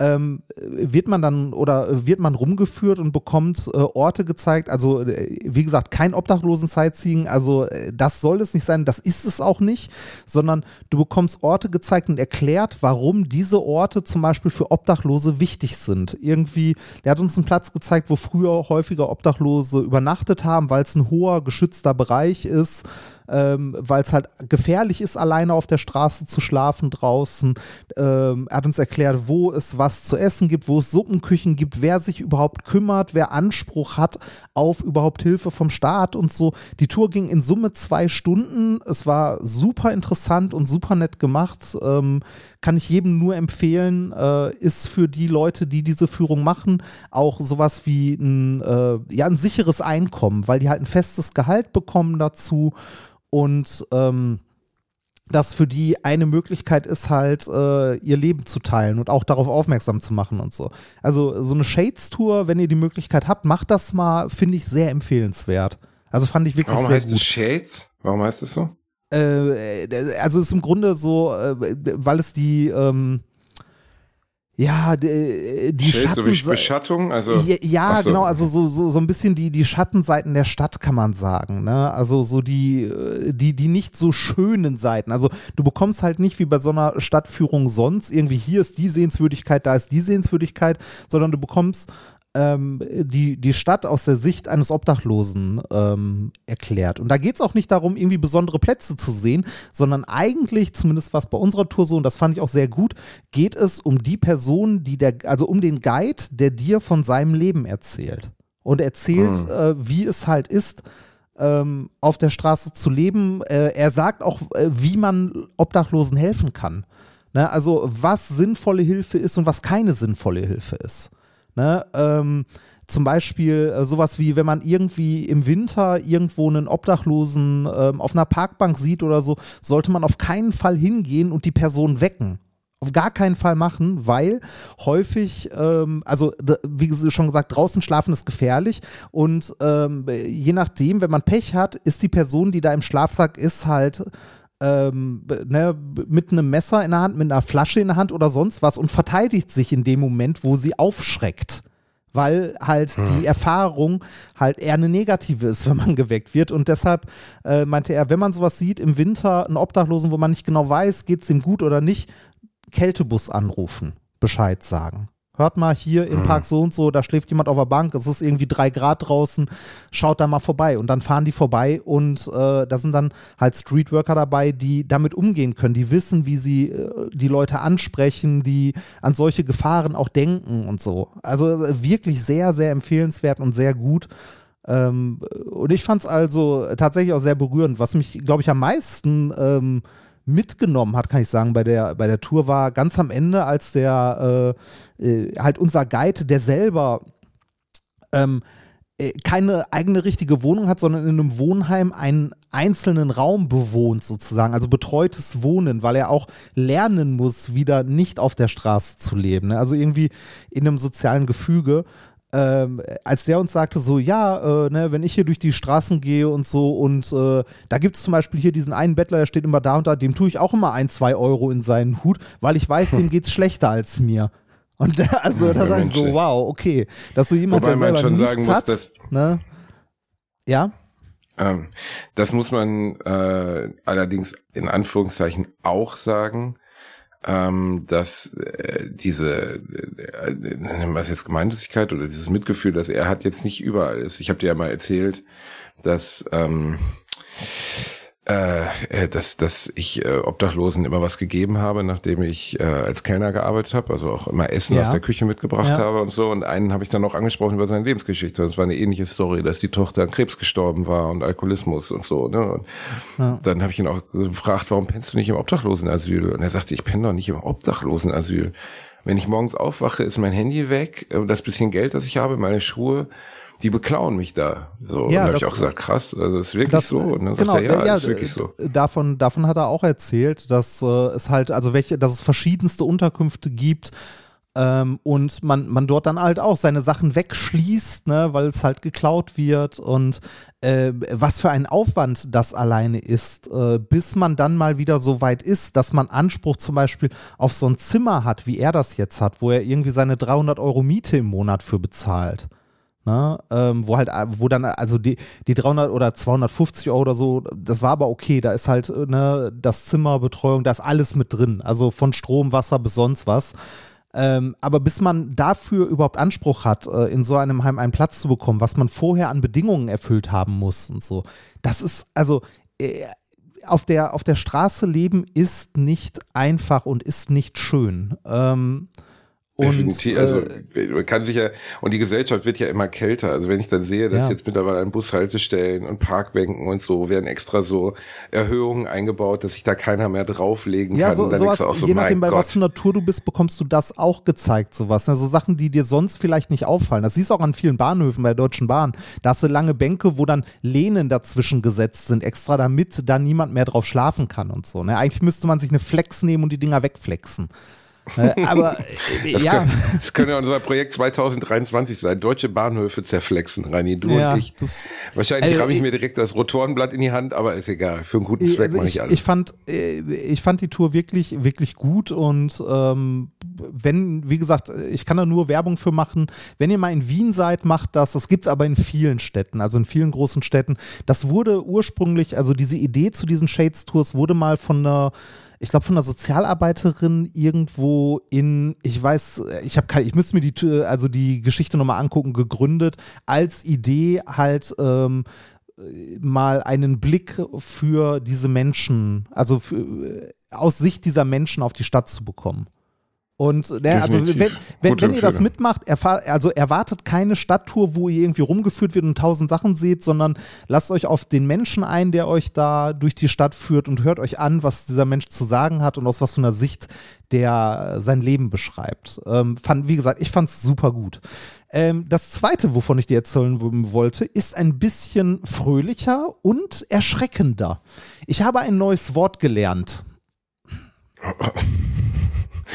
ähm, wird man dann oder wird man rumgeführt und bekommt äh, Orte gezeigt. Also, äh, wie gesagt, kein Obdachlosen-Sightseeing. Also, äh, das soll es nicht sein, das ist es auch nicht, sondern du bekommst Orte gezeigt und erklärt, warum diese Orte zum Beispiel für Obdachlose wichtig sind. Irgendwie, der hat uns einen Platz gezeigt, wo früher häufiger Obdachlose übernachtet haben, weil es ein hoher, geschützter Bereich ist ähm, weil es halt gefährlich ist, alleine auf der Straße zu schlafen draußen. Ähm, er hat uns erklärt, wo es was zu essen gibt, wo es Suppenküchen gibt, wer sich überhaupt kümmert, wer Anspruch hat auf überhaupt Hilfe vom Staat und so. Die Tour ging in Summe zwei Stunden. Es war super interessant und super nett gemacht. Ähm, kann ich jedem nur empfehlen, äh, ist für die Leute, die diese Führung machen, auch sowas wie ein, äh, ja, ein sicheres Einkommen, weil die halt ein festes Gehalt bekommen dazu und ähm, das für die eine Möglichkeit ist halt, äh, ihr Leben zu teilen und auch darauf aufmerksam zu machen und so. Also so eine Shades-Tour, wenn ihr die Möglichkeit habt, macht das mal, finde ich sehr empfehlenswert. Also fand ich wirklich Warum sehr heißt gut. es Shades? Warum heißt es so? Äh, also ist im Grunde so, äh, weil es die, ähm, ja, die, die Shades, so wie Schatten. Beschattung? Also, Ja, ja so. genau, also so, so, so ein bisschen die, die Schattenseiten der Stadt kann man sagen, ne? Also so die, äh, die, die nicht so schönen Seiten. Also du bekommst halt nicht wie bei so einer Stadtführung sonst irgendwie hier ist die Sehenswürdigkeit, da ist die Sehenswürdigkeit, sondern du bekommst ähm, die, die Stadt aus der Sicht eines Obdachlosen ähm, erklärt. Und da geht es auch nicht darum, irgendwie besondere Plätze zu sehen, sondern eigentlich, zumindest was bei unserer Tour so, und das fand ich auch sehr gut, geht es um die Person, die der, also um den Guide, der dir von seinem Leben erzählt. Und erzählt, Hm. äh, wie es halt ist, ähm, auf der Straße zu leben. Äh, er sagt auch, äh, wie man Obdachlosen helfen kann. Ne? Also was sinnvolle Hilfe ist und was keine sinnvolle Hilfe ist. Ne? Ähm, zum Beispiel äh, sowas wie, wenn man irgendwie im Winter irgendwo einen Obdachlosen ähm, auf einer Parkbank sieht oder so, sollte man auf keinen Fall hingehen und die Person wecken. Auf gar keinen Fall machen, weil häufig, ähm, also wie schon gesagt, draußen schlafen ist gefährlich und ähm, je nachdem, wenn man Pech hat, ist die Person, die da im Schlafsack ist, halt ähm, ne, mit einem Messer in der Hand, mit einer Flasche in der Hand oder sonst was und verteidigt sich in dem Moment, wo sie aufschreckt. Weil halt die Erfahrung halt eher eine negative ist, <laughs> wenn man geweckt wird. Und deshalb äh, meinte er, wenn man sowas sieht im Winter, einen Obdachlosen, wo man nicht genau weiß, geht es ihm gut oder nicht, Kältebus anrufen, Bescheid sagen. Hört mal hier im Park so und so, da schläft jemand auf der Bank, es ist irgendwie drei Grad draußen, schaut da mal vorbei. Und dann fahren die vorbei und äh, da sind dann halt Streetworker dabei, die damit umgehen können, die wissen, wie sie äh, die Leute ansprechen, die an solche Gefahren auch denken und so. Also äh, wirklich sehr, sehr empfehlenswert und sehr gut. Ähm, und ich fand es also tatsächlich auch sehr berührend. Was mich, glaube ich, am meisten ähm, mitgenommen hat, kann ich sagen, bei der, bei der Tour war ganz am Ende, als der äh, äh, halt unser Guide, der selber ähm, äh, keine eigene richtige Wohnung hat, sondern in einem Wohnheim einen einzelnen Raum bewohnt sozusagen, also betreutes Wohnen, weil er auch lernen muss, wieder nicht auf der Straße zu leben, ne? also irgendwie in einem sozialen Gefüge. Ähm, als der uns sagte, so, ja, äh, ne, wenn ich hier durch die Straßen gehe und so und äh, da gibt es zum Beispiel hier diesen einen Bettler, der steht immer da und da, dem tue ich auch immer ein, zwei Euro in seinen Hut, weil ich weiß, dem <laughs> geht's schlechter als mir. Und da, also da Ja, dachte ich so, Mensch, wow, okay, dass so jemand, Wobei der man selber schon nichts sagen muss, hat, dass- ne? Ja, Ähm, das muss man äh, allerdings in Anführungszeichen auch sagen, ähm, dass äh, diese, äh, äh, was jetzt Gemeinnützigkeit oder dieses Mitgefühl, das er hat, jetzt nicht überall ist. Ich habe dir ja mal erzählt, dass ähm, äh, äh, dass, dass ich äh, Obdachlosen immer was gegeben habe, nachdem ich äh, als Kellner gearbeitet habe, also auch immer Essen Ja. aus der Küche mitgebracht Ja. habe und so. Und einen habe ich dann auch angesprochen über seine Lebensgeschichte. Und es war eine ähnliche Story, dass die Tochter an Krebs gestorben war und Alkoholismus und so. Ne? Und dann habe ich ihn auch gefragt, warum pennst du nicht im Obdachlosenasyl? Und er sagte, ich penne doch nicht im Obdachlosenasyl. Wenn ich morgens aufwache, ist mein Handy weg, das bisschen Geld, das ich habe, meine Schuhe, die beklauen mich da. So, Ja, und da habe ich auch gesagt, krass, also ist wirklich Das, so. Und dann genau, sagt er, ja, ja, ist wirklich so. Davon, davon hat er auch erzählt, dass äh, es halt, also welche, dass es verschiedenste Unterkünfte gibt ähm, und man, man dort dann halt auch seine Sachen wegschließt, ne, weil es halt geklaut wird und äh, was für ein Aufwand das alleine ist, äh, bis man dann mal wieder so weit ist, dass man Anspruch zum Beispiel auf so ein Zimmer hat, wie er das jetzt hat, wo er irgendwie seine 300 Euro Miete im Monat für bezahlt. Ne, ähm, wo halt, wo dann, also die, die 300 oder 250 Euro oder so, das war aber okay, da ist halt, ne, das Zimmerbetreuung, da ist alles mit drin, also von Strom, Wasser bis sonst was. Ähm, aber bis man dafür überhaupt Anspruch hat, äh, in so einem Heim einen Platz zu bekommen, was man vorher an Bedingungen erfüllt haben muss und so, das ist, also, äh, auf der, auf der Straße leben ist nicht einfach und ist nicht schön. Ähm, und, also äh, man kann sich ja, und die Gesellschaft wird ja immer kälter. Also wenn ich dann sehe, dass Ja. jetzt mittlerweile an Bushaltestellen und Parkbänken und so werden extra so Erhöhungen eingebaut, dass sich da keiner mehr drauflegen Ja, kann. so, und dann sowas, du auch so, je nachdem, bei was für Tour du bist, bekommst du das auch gezeigt, sowas. Also Sachen, die dir sonst vielleicht nicht auffallen. Das siehst du auch an vielen Bahnhöfen bei der Deutschen Bahn. Da hast du lange Bänke, wo dann Lehnen dazwischen gesetzt sind, extra damit da niemand mehr drauf schlafen kann und so. Ne? Eigentlich müsste man sich eine Flex nehmen und die Dinger wegflexen. Äh, aber äh, Das, ja. kann, das könnte ja unser Projekt 2023 sein. Deutsche Bahnhöfe zerflexen, Reini, du Ja, und ich. das- Wahrscheinlich Äh, ramme ich mir direkt das Rotorenblatt in die Hand, aber ist egal. Für einen guten Zweck Also mache ich, ich alles. ich fand, äh, ich fand die Tour wirklich, wirklich gut und ähm, wenn, wie gesagt, ich kann da nur Werbung für machen. Wenn ihr mal in Wien seid, macht das. Das gibt es aber in vielen Städten, also in vielen großen Städten. Das wurde ursprünglich, also diese Idee zu diesen Shades Tours wurde mal von einer ich glaube, von einer Sozialarbeiterin irgendwo in, ich weiß, ich habe keine, ich müsste mir die, Tür- also die Geschichte nochmal angucken, gegründet, als Idee halt ähm, mal einen Blick für diese Menschen, also für, aus Sicht dieser Menschen auf die Stadt zu bekommen. Und ne, also wenn, wenn, wenn ihr das mitmacht, erfahr, also erwartet keine Stadttour, wo ihr irgendwie rumgeführt wird und tausend Sachen seht, sondern lasst euch auf den Menschen ein, der euch da durch die Stadt führt und hört euch an, was dieser Mensch zu sagen hat und aus was für einer Sicht der sein Leben beschreibt. Ähm, fand, wie gesagt, ich fand es super gut. Ähm, das zweite, wovon ich dir erzählen wollte, ist ein bisschen fröhlicher und erschreckender. Ich habe ein neues Wort gelernt. <laughs>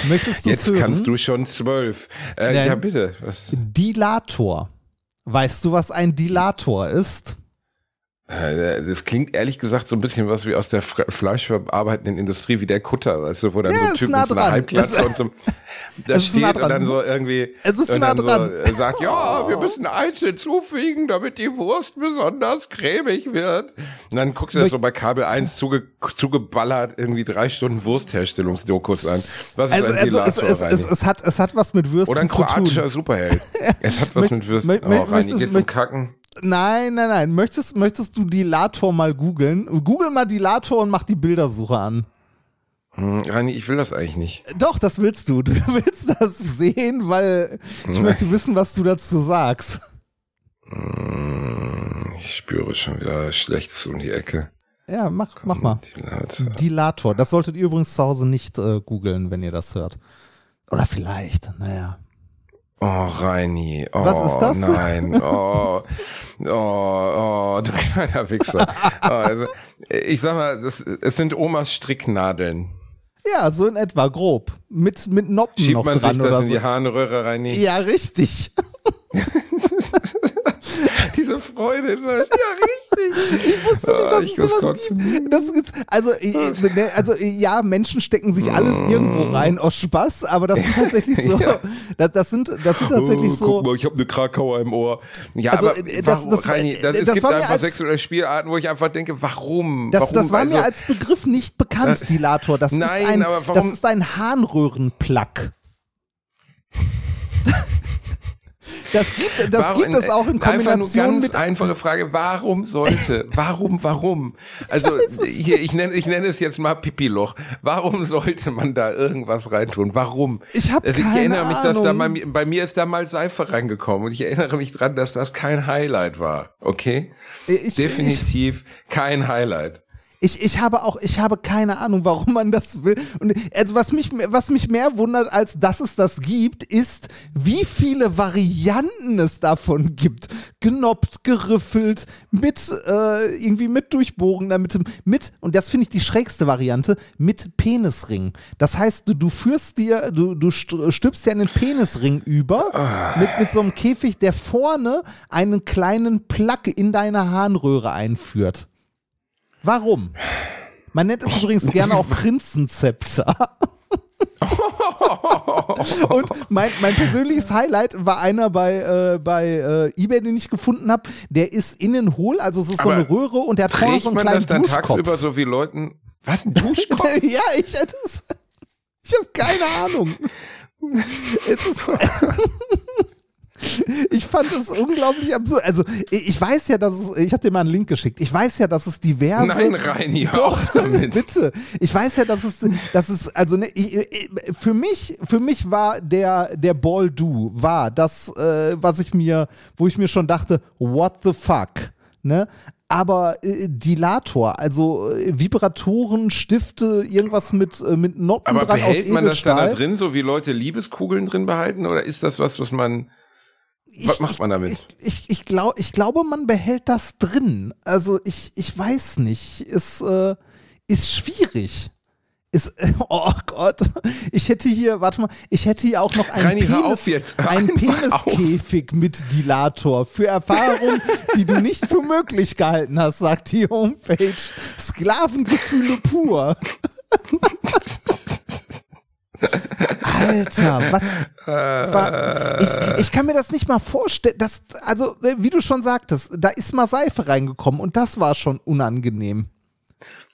Möchtest du Jetzt hören? kannst du schon zwölf. Äh, ja, bitte. Was? Dilator. Weißt du, was ein Dilator ist? Äh, Das klingt ehrlich gesagt so ein bisschen was wie aus der fleischverarbeitenden Industrie, wie der Kutter, weißt du, wo dann Ja, so ein Typ nah mit so einer. Halbklasse und so da steht nah und dann so irgendwie Es ist und nah dann dran. So, sagt, ja, <laughs> wir müssen Eis hinzufügen, damit die Wurst besonders cremig wird. Und dann guckst du das so bei Kabel 1 zuge zugeballert irgendwie drei Stunden Wurstherstellungsdokus an. Was ist Also, ein also es, es, es, es, hat, es hat was mit Würsten Oder ein zu tun. kroatischer Superheld. <laughs> Es hat was mit Würsten. Oh, Reini, geht's um Kacken? Nein, nein, nein. Möchtest, möchtest du Dilator mal googeln? Google mal Dilator und mach die Bildersuche an. Hm, Reini, ich will das eigentlich nicht. Doch, das willst du. Du <laughs> willst das sehen, weil ich möchte wissen, was du dazu sagst. Hm, Ich spüre schon wieder Schlechtes um die Ecke. Ja, mach, mach mal. Dilator. Dilator. Das solltet ihr übrigens zu Hause nicht äh, googeln, wenn ihr das hört. Oder vielleicht, naja. Oh, Reini. Oh, Was ist das? Nein. <laughs> Oh, oh, oh, du kleiner Wichser. <laughs> Oh, also, ich sag mal, das, es sind Omas Stricknadeln. Ja, so in etwa, grob. Mit, mit Noppen Schiebt noch man dran sich das in so. die Harnröhre, Reini? Ja, richtig. <laughs> Diese Freude. Ja, richtig. Ich wusste nicht, Ah, dass ich es sowas gibt. Das also, äh, ne, also ja, Menschen stecken sich alles irgendwo rein aus Spaß, aber das sind <laughs> tatsächlich so. Ja. das, das sind, das sind tatsächlich oh, so. Guck mal, ich habe eine Krakauer im Ohr. Ja, Also, aber äh, das- das- Reini, das, äh, es das gibt war mir einfach als- sexuelle Spielarten, wo ich einfach denke, warum? Das, warum? das war Also, mir als Begriff nicht bekannt, Dilator. Das Nein, ist ein, aber das warum- ist ein Harnröhrenplug. <laughs> Das gibt, das Warum- gibt es auch in Einfach nur Kombination ganz mit. einfache Frage, warum sollte, warum, warum? Also <laughs> hier, ich nenne, ich nenne es jetzt mal Pipiloch. Warum sollte man da irgendwas reintun? Warum? Ich hab also, ich keine erinnere mich, dass da Ahnung. bei, mir- bei mir ist da mal Seife reingekommen und ich erinnere mich dran, dass das kein Highlight war. Okay? Ich- Definitiv kein Highlight. Ich, ich habe auch, ich habe keine Ahnung, warum man das will. Und also was mich, was mich mehr wundert, als dass es das gibt, ist, wie viele Varianten es davon gibt. Genoppt, geriffelt, mit äh, irgendwie mit Durchbohren, damit mit, und das finde ich die schrägste Variante, mit Penisring. Das heißt, du, du führst dir, du, du st- stülpst dir einen Penisring über mit, mit so einem Käfig, der vorne einen kleinen Plug in deine Harnröhre einführt. Warum? Man nennt es übrigens gerne auch <laughs> Prinzenzepter. <laughs> Und mein, mein persönliches Highlight war einer bei, äh, bei äh, eBay, den ich gefunden habe. Der ist innen hohl, also es ist so Aber eine Röhre und der hat vorne so einen man kleinen das dann Duschkopf. tagsüber so wie Leuten, was, ein Duschkopf? <laughs> ja, ich hätte es. Ich habe keine Ahnung. es ist. Ich fand es unglaublich absurd. Also, ich weiß ja, dass es, ich habe dir mal einen Link geschickt. Ich weiß ja, dass es diverse. Nein, Reini, Doch, auf damit. <laughs> bitte. Ich weiß ja, dass es, dass es, also ne, ich, für mich, für mich war der, der Ball Do, war das, äh, was ich mir, wo ich mir schon dachte, what the fuck, ne? Aber äh, Dilator, also äh, Vibratoren, Stifte, irgendwas mit, äh, mit Noppen Aber dran aus behält man das da drin, so wie Leute Liebeskugeln drin behalten? Oder ist das was, was man, was Ich- macht man damit? Ich, ich, ich, glaub, ich glaube, man behält das drin. Also ich, ich weiß nicht. Es äh, ist schwierig. Ist, <laughs> oh Gott, ich hätte hier, warte mal, ich hätte hier auch noch einen Penis, <laughs> einen einfach Peniskäfig mit Dilator für Erfahrungen, die du nicht für möglich gehalten hast, sagt die Homepage. Sklavengefühle pur. Alter, was? War, ich, ich kann mir das nicht mal vorstellen. Das, also, wie du schon sagtest, da ist mal Seife reingekommen und das war schon unangenehm.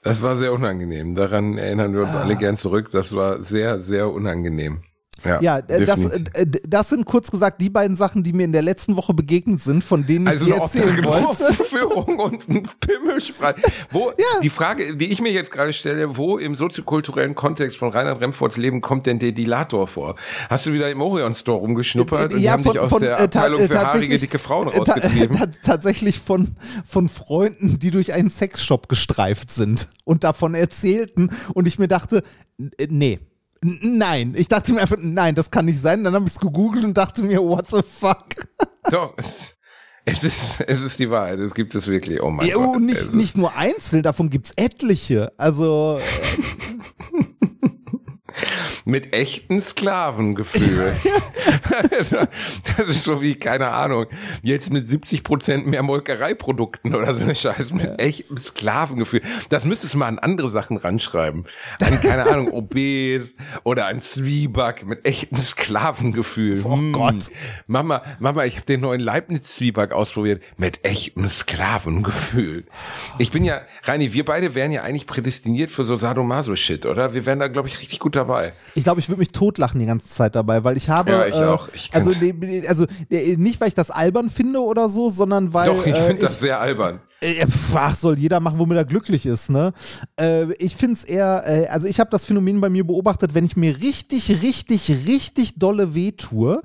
Das war sehr unangenehm. Daran erinnern wir uns alle gern zurück. Das war sehr, sehr unangenehm. Ja, Ja, äh, das, äh, das sind kurz gesagt die beiden Sachen, die mir in der letzten Woche begegnet sind, von denen ich Also dir eine erzählen wollte. <laughs> Obdachlosenführung und ein Pimmelspray. Wo, <laughs> Ja. Die Frage, die ich mir jetzt gerade stelle, wo im soziokulturellen Kontext von Reinhard Remfords Leben kommt denn der Dilator vor? Hast du wieder im Orion Store rumgeschnuppert und die haben dich aus der äh, Abteilung äh, für haarige, dicke Frauen äh, rausgetrieben? <laughs> ta- tatsächlich von, von Freunden, die durch einen Sexshop gestreift sind und davon erzählten und ich mir dachte, äh, nee. Nein, ich dachte mir einfach, nein, das kann nicht sein. Dann habe ich es gegoogelt und dachte mir, what the fuck? Doch, es, es, ist, es ist die Wahrheit. Es gibt es wirklich. Oh mein Ja, Gott. nicht, nicht nur einzeln, davon gibt es etliche. Also, <laughs> mit echten Sklavengefühl. <laughs> <laughs> das ist so wie, keine Ahnung, jetzt mit 70 Prozent mehr Molkereiprodukten oder so eine Scheiße, mit echtem Sklavengefühl. Das müsstest du mal an andere Sachen ranschreiben. An, keine Ahnung, <laughs> Obes oder an Zwieback mit echtem Sklavengefühl. Oh Hm. Gott. Mama, Mama, ich habe den neuen Leibniz-Zwieback ausprobiert mit echtem Sklavengefühl. Ich bin ja, Reini, wir beide wären ja eigentlich prädestiniert für so Sadomaso-Shit, oder? Wir wären da, glaube ich, richtig gut dabei. Ich glaube, ich würde mich totlachen die ganze Zeit dabei, weil ich habe. Ja, ich äh, auch. Ich also, also äh, nicht, weil ich das albern finde oder so, sondern weil. Doch, ich äh, finde das sehr albern. Äh, Ach, soll jeder machen, womit er glücklich ist, ne? Äh, ich finde es eher, äh, also ich habe das Phänomen bei mir beobachtet, wenn ich mir richtig, richtig, richtig dolle wehtue,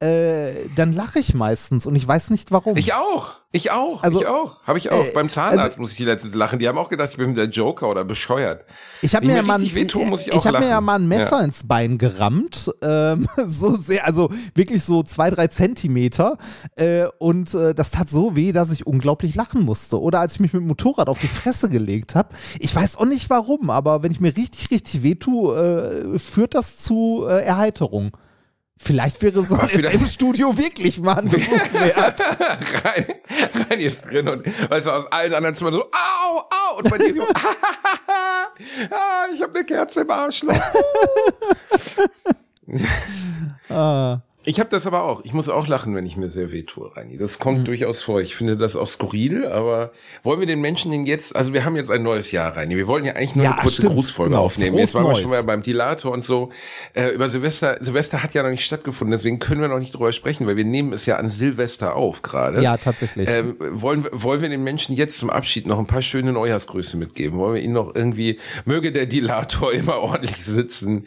äh, dann lache ich meistens und ich weiß nicht warum. Ich auch. Ich auch. Also, ich auch. Habe ich auch. äh, Beim Zahnarzt also- muss ich die letztens lachen. Die haben auch gedacht, ich bin der Joker oder bescheuert. Ich habe mir, ja mal ich ich hab mir ja mal ein Messer Ja. ins Bein gerammt, ähm, <laughs> so sehr, also wirklich so zwei, drei Zentimeter äh, und das tat so weh, dass ich unglaublich lachen musste. Oder als ich mich mit dem Motorrad auf die Fresse gelegt habe, ich weiß auch nicht warum, aber wenn ich mir richtig, richtig wehtue, äh, führt das zu äh, Erheiterung. Vielleicht wäre so ein SM-Studio wirklich mal ein Besuch wert. <laughs> rein, rein ist drin und weißt du, aus allen anderen Zimmern so, au, au, und bei dir so, <laughs> ah, ich habe eine Kerze im Arschloch. <laughs> Ah. Ich habe das aber auch. Ich muss auch lachen, wenn ich mir sehr weh tue, Reini. Das Mhm. kommt durchaus vor. Ich finde das auch skurril, aber wollen wir den Menschen denn jetzt, also wir haben jetzt ein neues Jahr, Reini. Wir wollen ja eigentlich nur Ja, eine kurze stimmt. Grußfolge Genau. aufnehmen. Jetzt waren wir Neues. schon mal beim Dilator und so. Äh, über Silvester, Silvester hat ja noch nicht stattgefunden, deswegen können wir noch nicht drüber sprechen, weil wir nehmen es ja an Silvester auf gerade. Ja, tatsächlich. Ähm, wollen, wir- wollen wir den Menschen jetzt zum Abschied noch ein paar schöne Neujahrsgrüße mitgeben? Wollen wir ihnen noch irgendwie, möge der Dilator <laughs> immer ordentlich sitzen?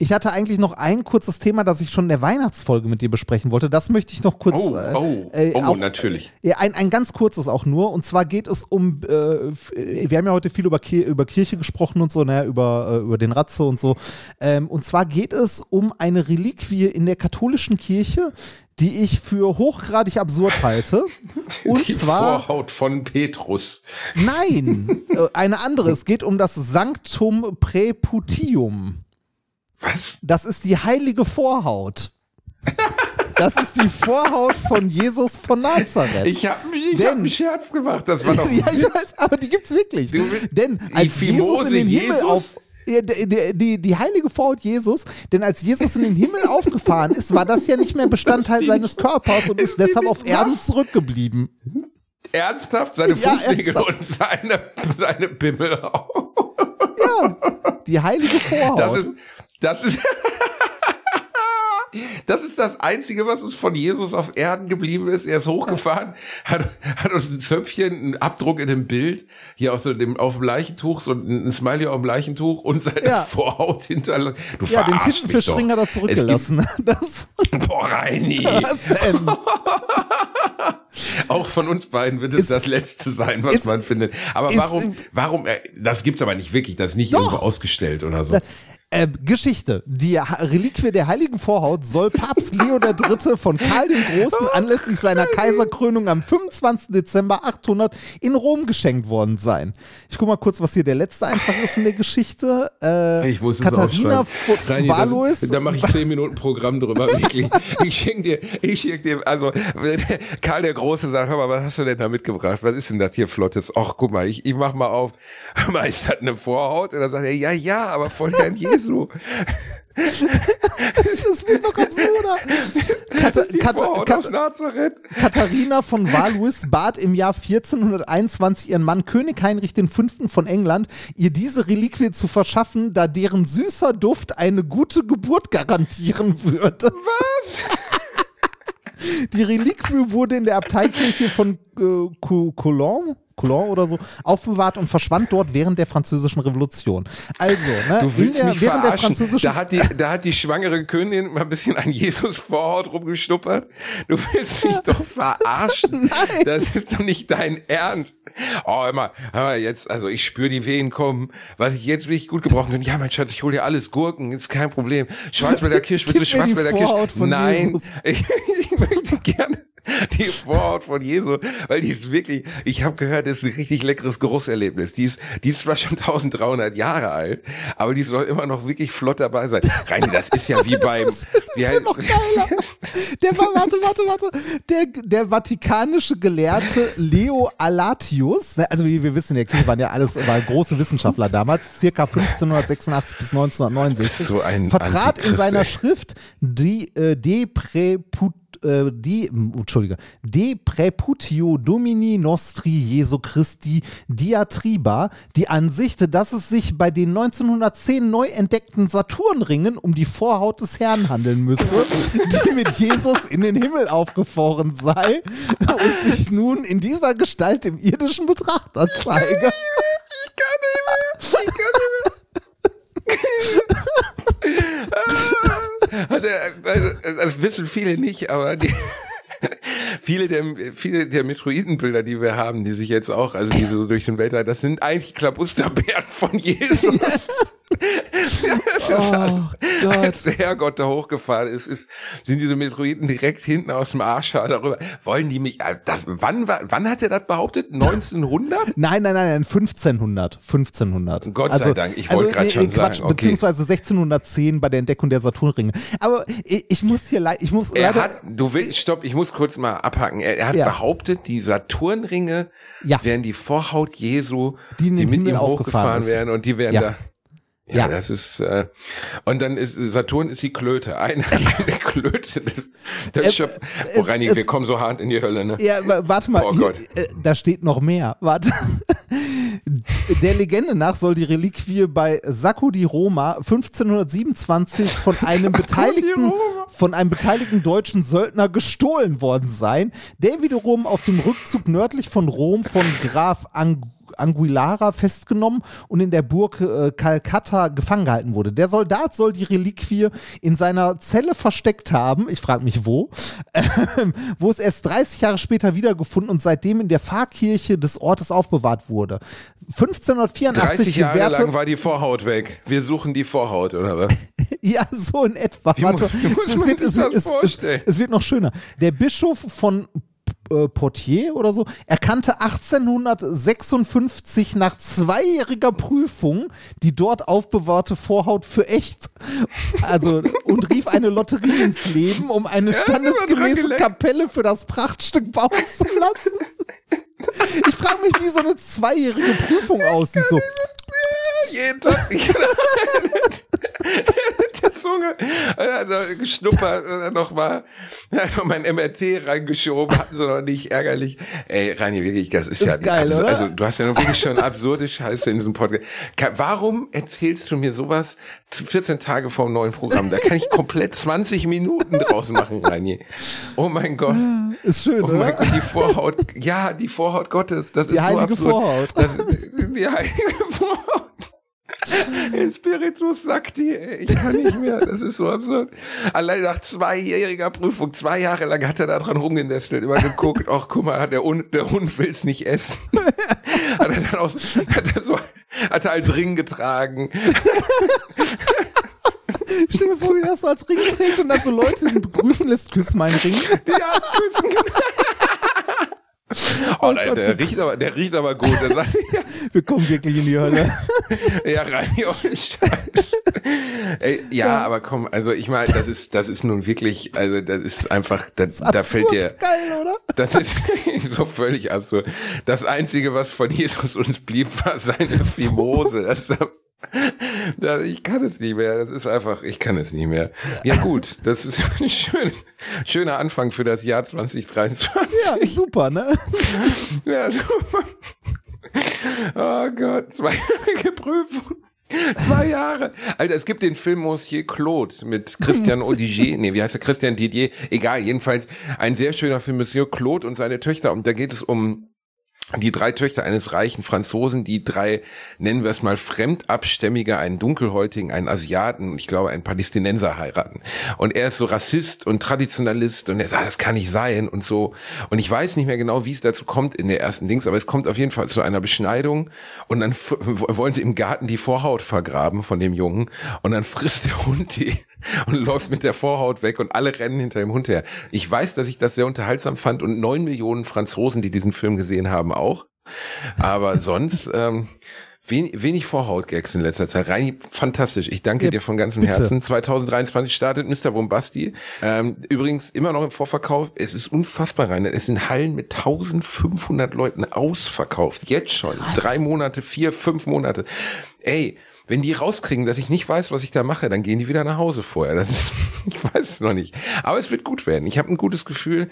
Ich hatte eigentlich noch ein kurzes Thema, das ich schon in der Weihnachtsfolge mit dir besprechen wollte. Das möchte ich noch kurz. Oh, äh, oh, äh, oh, auch- natürlich. Ja, ein, ein ganz kurzes auch nur. Und zwar geht es um, äh, wir haben ja heute viel über, Kir über Kirche gesprochen und so, ne, über, äh, über den Ratze und so. Ähm, und zwar geht es um eine Reliquie in der katholischen Kirche, die ich für hochgradig absurd halte. <laughs> Und Die zwar. Vorhaut von Petrus. Nein, äh, eine andere. Es geht um das Sanctum Preputium. Was? Das ist die heilige Vorhaut. Das ist die Vorhaut von Jesus von Nazareth. Ich habe ich Denn- hab einen Scherz gemacht. Das war doch. <laughs> ja, ich weiß, aber die gibt's wirklich. Du Denn als Die Jesus in den Himmel Jesus? auf ja, die, die, die, heilige Vorhaut Jesus, denn als Jesus in den Himmel aufgefahren ist, war das ja nicht mehr Bestandteil <laughs> seines Körpers und ist ist deshalb auf Erden zurückgeblieben. Ernsthaft? Seine Ja, Fußnägel ernsthaft. und seine, seine Bimmel auch. Die heilige Vorhaut. Das ist, das ist, <laughs> das ist das Einzige, was uns von Jesus auf Erden geblieben ist. Er ist hochgefahren, hat, hat uns ein Zöpfchen, einen Abdruck in dem Bild, hier auf, so dem, auf dem Leichentuch, so ein Smiley auf dem Leichentuch und seine Ja. <laughs> Vorhaut hinterlassen. Du ja, den Tintenfischring hat er zurückgelassen. <laughs> Das, boah, Reini. was denn? Auch von uns beiden wird es Ist- das Letzte sein, was ist- man findet. Aber warum, warum, äh, das gibt's aber nicht wirklich, das ist nicht Doch. irgendwo ausgestellt oder so. Äh, Geschichte. Die ha Reliquie der heiligen Vorhaut soll Papst Leo III. von Karl dem Großen anlässlich seiner Kaiserkrönung am 25. Dezember 800 in Rom geschenkt worden sein. Ich guck mal kurz, was hier der letzte Eintrag ist in der Geschichte. Äh, Ich muss es Katharina Reini, Valois. das, da mache ich zehn Minuten Programm drüber, <laughs> wirklich. Ich schenke dir, ich schenke dir, also <laughs> Karl der Große sagt, hör mal, was hast du denn da mitgebracht? Was ist denn das hier Flottes? Ach, guck mal, ich, ich mach mal auf. <laughs> Hör mal, ist das eine Vorhaut? Und dann sagt er, ja, ja, aber von Herrn Jesu. das wird noch absurder. Kat Das ist die Kat Vorhaut Kat aus Nazareth. Katharina von Valois bat im Jahr 1421 ihren Mann König Heinrich V. von England, ihr diese Reliquie zu verschaffen, da deren süßer Duft eine gute Geburt garantieren würde. Was? Die Reliquie wurde in der Abteikirche von äh, Cou- Coulon, oder so aufbewahrt und verschwand dort während der französischen Revolution. Also, ne, Du willst der, mich während der verarschen. französischen Da hat, die, da hat die schwangere Königin mal ein bisschen an Jesus Vorhaut rumgeschnuppert. Du willst mich doch verarschen. <laughs> Nein. Das ist doch nicht dein Ernst. Oh, mal, hör mal jetzt, also ich spüre die Wehen kommen. Was ich jetzt wirklich gut gebrauchen kann. Ja, mein Schatz, ich hole dir alles. Gurken, ist kein Problem. Schwarzwälder Kirsch, willst du Schwarzwälder Kirsch? Nein, ich, <laughs> ich möchte gerne <laughs> die Vorhaut von Jesus, weil die ist wirklich, ich habe gehört, das ist ein richtig leckeres Geruchserlebnis. Die ist, die ist zwar schon 1300 Jahre alt, aber die soll immer noch wirklich flott dabei sein. Reini, das ist ja <laughs> wie beim, ist noch geiler. <laughs> Der war, warte, warte, warte. Der, der vatikanische Gelehrte Leo Alatius, ne, also wie wir wissen, der Kirche waren ja alles war große Wissenschaftler damals, circa 1586 bis 1969, Du bist so ein vertrat in seiner. Schrift die, äh, De Preput äh, die, Entschuldige, De Preputio Domini Nostri Jesu Christi Diatriba die Ansicht, dass es sich bei den 1910 neu entdeckten Saturnringen um die Vorhaut des Herrn handeln müsse, die mit Jesus in den Himmel aufgefahren sei und sich nun in dieser Gestalt dem irdischen Betrachter zeige. Ich kann nicht mehr. Ich kann nicht mehr. Hat er- also, Das wissen viele nicht, aber die, viele der, viele der Metroidenbilder, die wir haben, die sich jetzt auch, also die so durch den Weltall, das sind eigentlich Klabusterbären von Jesus. <laughs> Das ist alles, Gott. als der Herrgott da hochgefahren ist, ist, sind diese Metroiden direkt hinten aus dem Arschhaar darüber. Wollen die mich, also das, wann, wann hat er das behauptet? 1900? <laughs> Nein, nein, nein, nein, 1500. 1500. Gott sei Dank, ich wollte grad schon Quatsch, sagen, okay. Beziehungsweise 1610 bei der Entdeckung der Saturnringe. Aber ich, ich muss hier leid, ich muss Er leider. hat, du willst, stopp, ich muss kurz mal abhaken. Er, er hat Ja. behauptet, die Saturnringe Ja. wären die Vorhaut Jesu, Die die, mit Himmel ihm hochgefahren wären und die wären Ja. da. Ja, Ja. das ist, äh, und dann ist Saturn ist die Klöte. Eine, <laughs> eine Klöte. Das, das Es- Schöpf- es- oh, Reini, es- wir kommen so hart in die Hölle, ne? Ja, wa- warte mal, Oh hier, Gott. äh, da steht noch mehr. Warte. <laughs> Der Legende nach soll die Reliquie bei Sacco di Roma 1527 von <laughs> einem beteiligten von einem beteiligten deutschen Söldner gestohlen worden sein, der wiederum auf dem Rückzug nördlich von Rom von Graf Ang Anguillara festgenommen und in der Burg äh, Calcutta gefangen gehalten wurde. Der Soldat soll die Reliquie in seiner Zelle versteckt haben. Ich frage mich wo. Ähm, wo es erst 30 Jahre später wiedergefunden und seitdem in der Pfarrkirche des Ortes aufbewahrt wurde. 1584 30 Jahre gewährte- lang war die Vorhaut weg. Wir suchen die Vorhaut, oder was? <laughs> Ja, so in etwa. Warte, muss- muss es, wird, es, es, es wird noch schöner. Der Bischof von äh, Portier oder so erkannte 1856 nach zweijähriger Prüfung die dort aufbewahrte Vorhaut für echt. Also und rief eine Lotterie ins Leben, um eine standesgemäße. Kapelle für das Prachtstück bauen zu lassen. Ich frage mich, wie so eine zweijährige Prüfung aussieht. So, Jeden Tag. <laughs> Zunge. Er <laughs> hat geschnuppert nochmal noch mal ein MRT reingeschoben. Hatten sie noch nicht ärgerlich. Ey, Rani, wirklich, das ist, Ist ja. geil, also, oder? also, du hast ja noch wirklich schon absurde Scheiße in diesem Podcast. Warum erzählst du mir sowas 14 Tage vor dem neuen Programm? Da kann ich komplett 20 Minuten draus machen, Rani. Oh mein Gott. ist schön, Oh oder? mein Gott, die Vorhaut, ja, die Vorhaut Gottes, das Die ist so absurd. Vorhaut. Das, die heilige <laughs> Vorhaut. <laughs> El Spiritus Sakti, ich kann nicht mehr, das ist so absurd. Allein nach zweijähriger Prüfung, zwei Jahre lang hat er da dran rumgenestelt, immer geguckt, ach guck mal, der Hund, der Hund will's nicht essen. <laughs> hat er dann aus, hat er so, hat er als Ring getragen. <laughs> Stell dir vor, wie das so als Ring trägt und dann so Leute begrüßen lässt, küss meinen Ring. Ja, küssen. Oh, nein, der riecht aber, der riecht aber gut. Sagt, <laughs> Wir kommen wirklich in die Hölle. <laughs> Ja, rein ohne Scheiß. Ey, ja, aber komm, also ich meine, das ist, das ist nun wirklich, also das ist einfach, das, da fällt dir, Geil, oder? das ist <laughs> so völlig absurd. Das Einzige, was von Jesus uns blieb, war seine Fimose. Das, das, <laughs> ich kann es nicht mehr. Das ist einfach, ich kann es nicht mehr. Ja gut, das ist <laughs> ein schön, schöner Anfang für das Jahr 2023. Ja, super, ne? <laughs> Ja, super. Oh Gott, zweijährige Prüfung. Zwei Jahre. Alter, es gibt den Film Monsieur Claude mit Christian Odigier. Nee, wie heißt er? Christian Didier. Egal, jedenfalls ein sehr schöner Film Monsieur Claude und seine Töchter. Und da geht es um die drei Töchter eines reichen Franzosen, die drei, nennen wir es mal, Fremdabstämmige, einen Dunkelhäutigen, einen Asiaten und ich glaube einen Palästinenser heiraten. Und er ist so Rassist und Traditionalist und er sagt, das kann nicht sein und so. Und ich weiß nicht mehr genau, wie es dazu kommt in der ersten Dings, aber es kommt auf jeden Fall zu einer Beschneidung und dann wollen sie im Garten die Vorhaut vergraben von dem Jungen und dann frisst der Hund die und läuft mit der Vorhaut weg und alle rennen hinter dem Hund her. Ich weiß, dass ich das sehr unterhaltsam fand und neun Millionen Franzosen, die diesen Film gesehen haben, auch. Aber sonst <laughs> ähm, wenig, wenig Vorhaut-Gags in letzter Zeit. Reini, fantastisch. Ich danke Ja, dir von ganzem bitte. Herzen. 2023 startet Mr. Bombasti. Ähm, übrigens immer noch im Vorverkauf. Es ist unfassbar rein. Es sind Hallen mit 1500 Leuten ausverkauft. Jetzt schon. Drei Monate, vier, fünf Monate. Ey, wenn die rauskriegen, dass ich nicht weiß, was ich da mache, dann gehen die wieder nach Hause vorher. Das ist, <laughs> ich weiß es noch nicht. Aber es wird gut werden. Ich habe ein gutes Gefühl.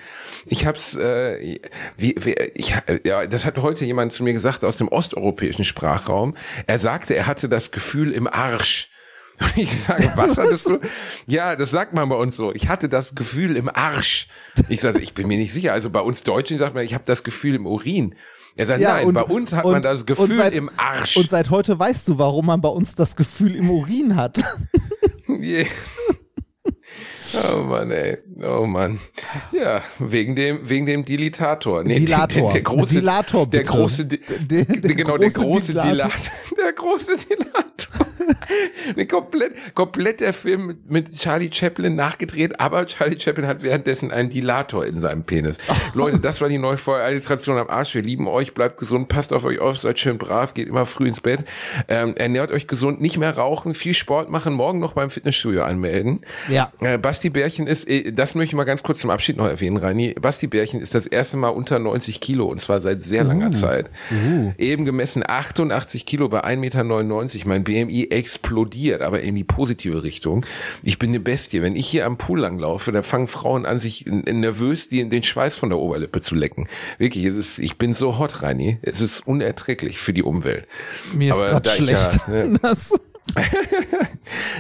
Ich habe es, äh, wie, wie, ich, ja, das hat heute jemand zu mir gesagt aus dem osteuropäischen Sprachraum. Er sagte, er hatte das Gefühl im Arsch. <laughs> Und ich sage, was hattest du? <laughs> Ja, das sagt man bei uns so. Ich hatte das Gefühl im Arsch. Ich sage, ich bin mir nicht sicher. Also bei uns Deutschen sagt man, ich habe das Gefühl im Urin. Er sagt, nein, und- bei uns hat und- man das Gefühl seit, im Arsch. Und seit heute weißt du, warum man bei uns das Gefühl im Urin hat. <laughs> Yeah. Oh Mann, ey. Oh Mann. Ja, wegen dem, wegen dem Dilatator. Nee, Dilator. Der, der große, Dilator, der bitte. große, Di- Der- der genau, der große große Dilator. Dilator. <laughs> Der große Dilator. <laughs> nee, komplett, komplett der Film mit, mit Charlie Chaplin nachgedreht, aber Charlie Chaplin hat währenddessen einen Dilator in seinem Penis. <laughs> Leute, das war die neue Alliteration am Arsch. Wir lieben euch, bleibt gesund, passt auf euch auf, seid schön brav, geht immer früh ins Bett, ähm, ernährt euch gesund, nicht mehr rauchen, viel Sport machen, morgen noch beim Fitnessstudio anmelden. Ja. Äh, Basti Bärchen ist, äh, das möchte ich mal ganz kurz zum Abschied noch erwähnen, Reini. Basti Bärchen ist das erste Mal unter 90 Kilo und zwar seit sehr langer Zeit. Eben gemessen 88 Kilo bei 1,99 Meter. Mein BMI explodiert, aber in die positive Richtung. Ich bin eine Bestie. Wenn ich hier am Pool langlaufe, dann fangen Frauen an, sich nervös die, den Schweiß von der Oberlippe zu lecken. Wirklich, es ist, ich bin so hot, Reini. Es ist unerträglich für die Umwelt. Mir ist Aber gerade da ich schlecht. ja, <laughs> ne, <laughs>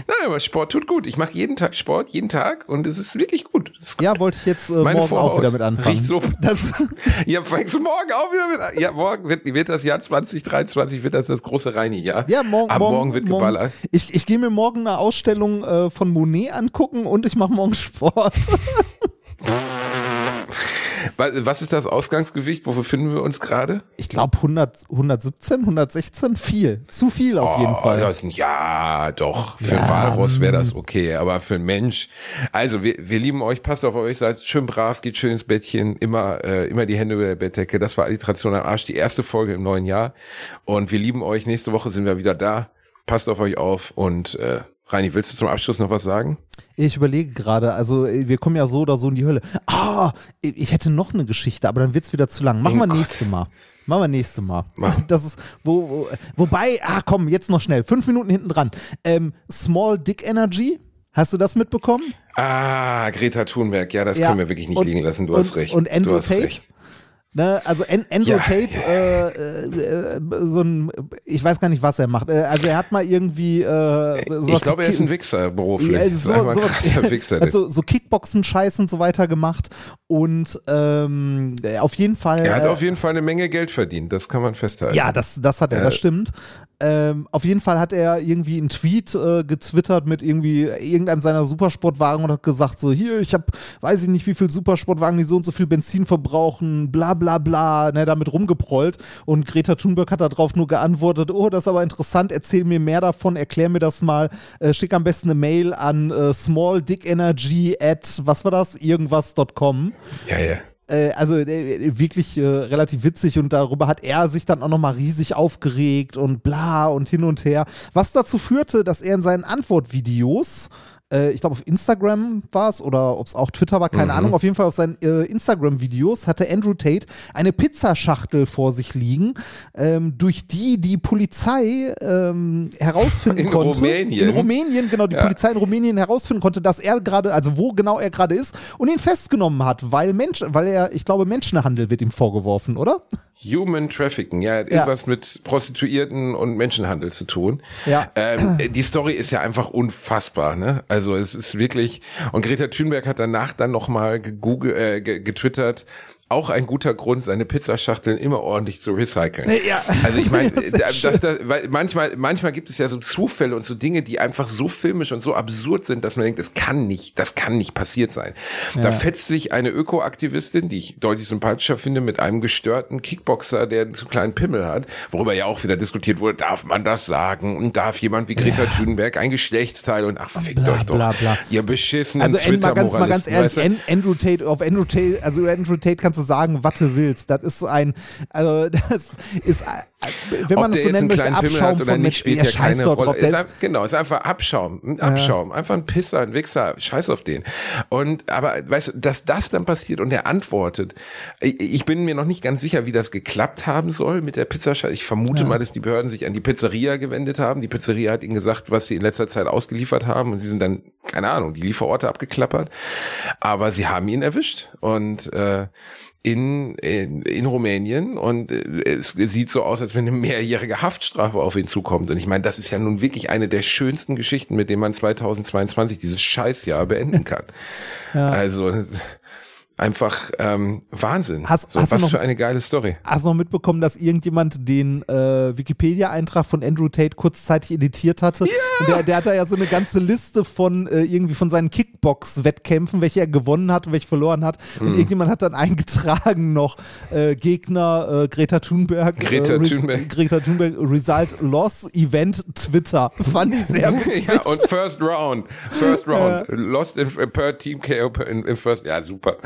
Nein, aber Sport tut gut. Ich mache jeden Tag Sport, jeden Tag und es ist wirklich gut. Ist Ja, wollte ich jetzt äh, Meine morgen auch Vorhaut wieder mit anfangen. riecht so. Das, <laughs> Ja, fängst du morgen auch wieder mit an? Ja, morgen wird, wird das Jahr 2023, wird das das große Reini-Jahr. ja, morgen, Ab morgen, wird geballert. Ich, ich gehe mir morgen eine Ausstellung äh, von Monet angucken und ich mache morgen Sport. <laughs> Wa- Was ist das Ausgangsgewicht? Wofür finden wir uns gerade? Ich glaube 100, 117, 116, viel. Zu viel auf jeden Oh, Fall. das- Ja, doch. Für Ja, ein Walross wäre das okay, aber für einen Mensch. Also, wir, wir lieben euch, passt auf euch, seid schön brav, geht schön ins Bettchen, immer, äh, immer die Hände über der Bettdecke. Das war Alliteration am Arsch, die erste Folge im neuen Jahr. Und wir lieben euch. Nächste Woche sind wir wieder da. Passt auf euch auf und äh, Reini, willst du zum Abschluss noch was sagen? Ich überlege gerade, also äh, wir kommen ja so oder so in die Hölle. Ah, ich hätte noch eine Geschichte, aber dann wird's wieder zu lang. Machen Oh wir Gott. nächste Mal. Machen wir nächste Mal. <laughs> Das ist, wo, wo, wobei, ah komm, jetzt noch schnell. Fünf Minuten hinten dran. Ähm, Small Dick Energy, hast du das mitbekommen? Ah, Greta Thunberg, ja, das Ja, können wir wirklich nicht und- liegen lassen. Du und- hast recht. und Andrew Tate? recht. Ne, also An Andrew Ja. Tate, äh, äh, äh, so ein, ich weiß gar nicht, was er macht. Äh, also er hat mal irgendwie äh, Ich glaube, er ist ein Wichser beruflich. Ja, so, sowas- krasser Wichser. <laughs> hat so, so Kickboxen-Scheiß und so weiter gemacht. Und ähm, auf jeden Fall. er hat äh, auf jeden Fall eine Menge Geld verdient, das kann man festhalten. ja, das, das hat er, das Äh, stimmt. Ähm, auf jeden Fall hat er irgendwie einen Tweet äh, getwittert mit irgendwie irgendeinem seiner Supersportwagen und hat gesagt so, hier, ich habe, weiß ich nicht, wie viel Supersportwagen, die so und so viel Benzin verbrauchen, bla bla bla, ne, damit rumgeprollt. Und Greta Thunberg hat darauf nur geantwortet, oh, das ist aber interessant, erzähl mir mehr davon, erklär mir das mal, äh, schick am besten eine Mail an äh, smalldickenergy at, was war das, irgendwas.com. ja, ja. Äh, also äh, wirklich äh, relativ witzig und darüber hat er sich dann auch nochmal riesig aufgeregt und bla und hin und her. Was dazu führte, dass er in seinen Antwortvideos äh, ich glaube auf Instagram war es oder ob es auch Twitter war, keine Ahnung. Auf jeden Fall auf seinen äh, Instagram-Videos hatte Andrew Tate eine Pizzaschachtel vor sich liegen, ähm, durch die die Polizei ähm, herausfinden In konnte. Rumänien? In Rumänien, genau, die Ja. Polizei in Rumänien herausfinden konnte, dass er gerade, also wo genau er gerade ist und ihn festgenommen hat, weil Mensch, weil er, ich glaube, Menschenhandel wird ihm vorgeworfen, oder? Human Trafficking, ja, hat irgendwas mit Prostituierten und Menschenhandel zu tun. Ja. Ähm, die Story ist ja einfach unfassbar, ne? Also es ist wirklich, und Greta Thunberg hat danach dann nochmal gegoogelt, äh, ge- getwittert, auch ein guter Grund, seine Pizzaschachteln immer ordentlich zu recyceln. Ja. Also ich meine, <laughs> Das schön. das, weil manchmal, manchmal gibt es ja so Zufälle und so Dinge, die einfach so filmisch und so absurd sind, dass man denkt, das kann nicht, das kann nicht passiert sein. Da fetzt sich eine Ökoaktivistin, die ich deutlich sympathischer finde, mit einem gestörten Kickboxer, der einen zu kleinen Pimmel hat, worüber ja auch wieder diskutiert wurde, darf man das sagen und darf jemand wie Greta Thunberg ein Geschlechtsteil und ach, fickt Bla, euch doch, bla, bla. ihr beschissenen Also en- mal ganz, mal ganz ehrlich, weißt du? An- Andrew Tate, auf Andrew Tate, also Andrew Tate kannst du sagen, was du willst. Das ist ein, also das ist, wenn man Ob es so nennen möchte, kleinen Pimmel Abschaum hat oder von nicht, spielt Ja, ja keine Rolle. drauf. Ist ein, genau, ist einfach Abschaum, ein Abschaum, einfach ein Pisser, ein Wichser, scheiß auf den. Und aber weißt du, dass das dann passiert und er antwortet, ich, ich bin mir noch nicht ganz sicher, wie das geklappt haben soll mit der Pizzaschachtel. Ich vermute mal, dass die Behörden sich an die Pizzeria gewendet haben. Die Pizzeria hat ihnen gesagt, was sie in letzter Zeit ausgeliefert haben und sie sind dann keine Ahnung, die Lieferorte abgeklappert, aber sie haben ihn erwischt und äh, in, in, in Rumänien und äh, es sieht so aus, als wenn eine mehrjährige Haftstrafe auf ihn zukommt. Und ich meine, das ist ja nun wirklich eine der schönsten Geschichten, mit denen man 2022 dieses Scheißjahr beenden kann. <laughs> Also einfach ähm, Wahnsinn. Hast- so, hast was noch- für eine geile Story. Hast du noch mitbekommen, dass irgendjemand den äh, Wikipedia-Eintrag von Andrew Tate kurzzeitig editiert hatte? Und der, der hat da ja so eine ganze Liste von äh, irgendwie von seinen Kickbox-Wettkämpfen, welche er gewonnen hat und welche verloren hat. Und Mhm. irgendjemand hat dann eingetragen noch äh, Gegner äh, Greta Thunberg. Greta äh, Res- Thunberg. Greta Thunberg, Result Loss, Event, Twitter. <laughs> Fand ich sehr <laughs> witzig. ja, und First Round. First <laughs> Round. Lost in, per Team KO in, in First. Ja, super.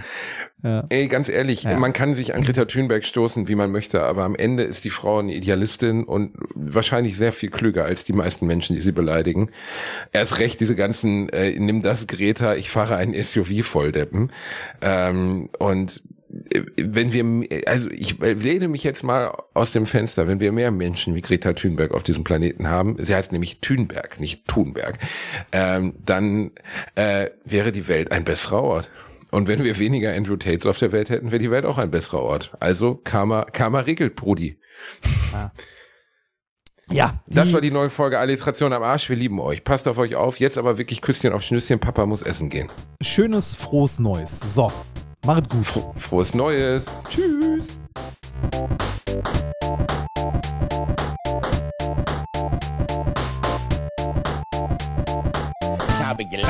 Ey, ganz ehrlich, man kann sich an Greta Thunberg stoßen, wie man möchte, aber am Ende ist die Frau eine Idealistin und wahrscheinlich sehr viel klüger als die meisten Menschen, die sie beleidigen. Erst recht diese ganzen, äh, nimm das Greta, ich fahre einen SUV volldeppen. Ähm, und äh, wenn wir, also ich lehne mich jetzt mal aus dem Fenster, wenn wir mehr Menschen wie Greta Thunberg auf diesem Planeten haben, sie heißt nämlich Thunberg, nicht Thunberg, ähm, dann äh, wäre die Welt ein besserer Ort. Und wenn wir weniger Andrew Tates auf der Welt hätten, wäre die Welt auch ein besserer Ort. Also Karma, Karma regelt, Brudi. Ja, Das war die neue Folge Alliteration am Arsch. Wir lieben euch. Passt auf euch auf. Jetzt aber wirklich Küsschen auf Schnüsschen. Papa muss essen gehen. schönes, frohes Neues. So, machet gut. Fro frohes Neues. Tschüss.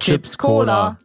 Chips Cola.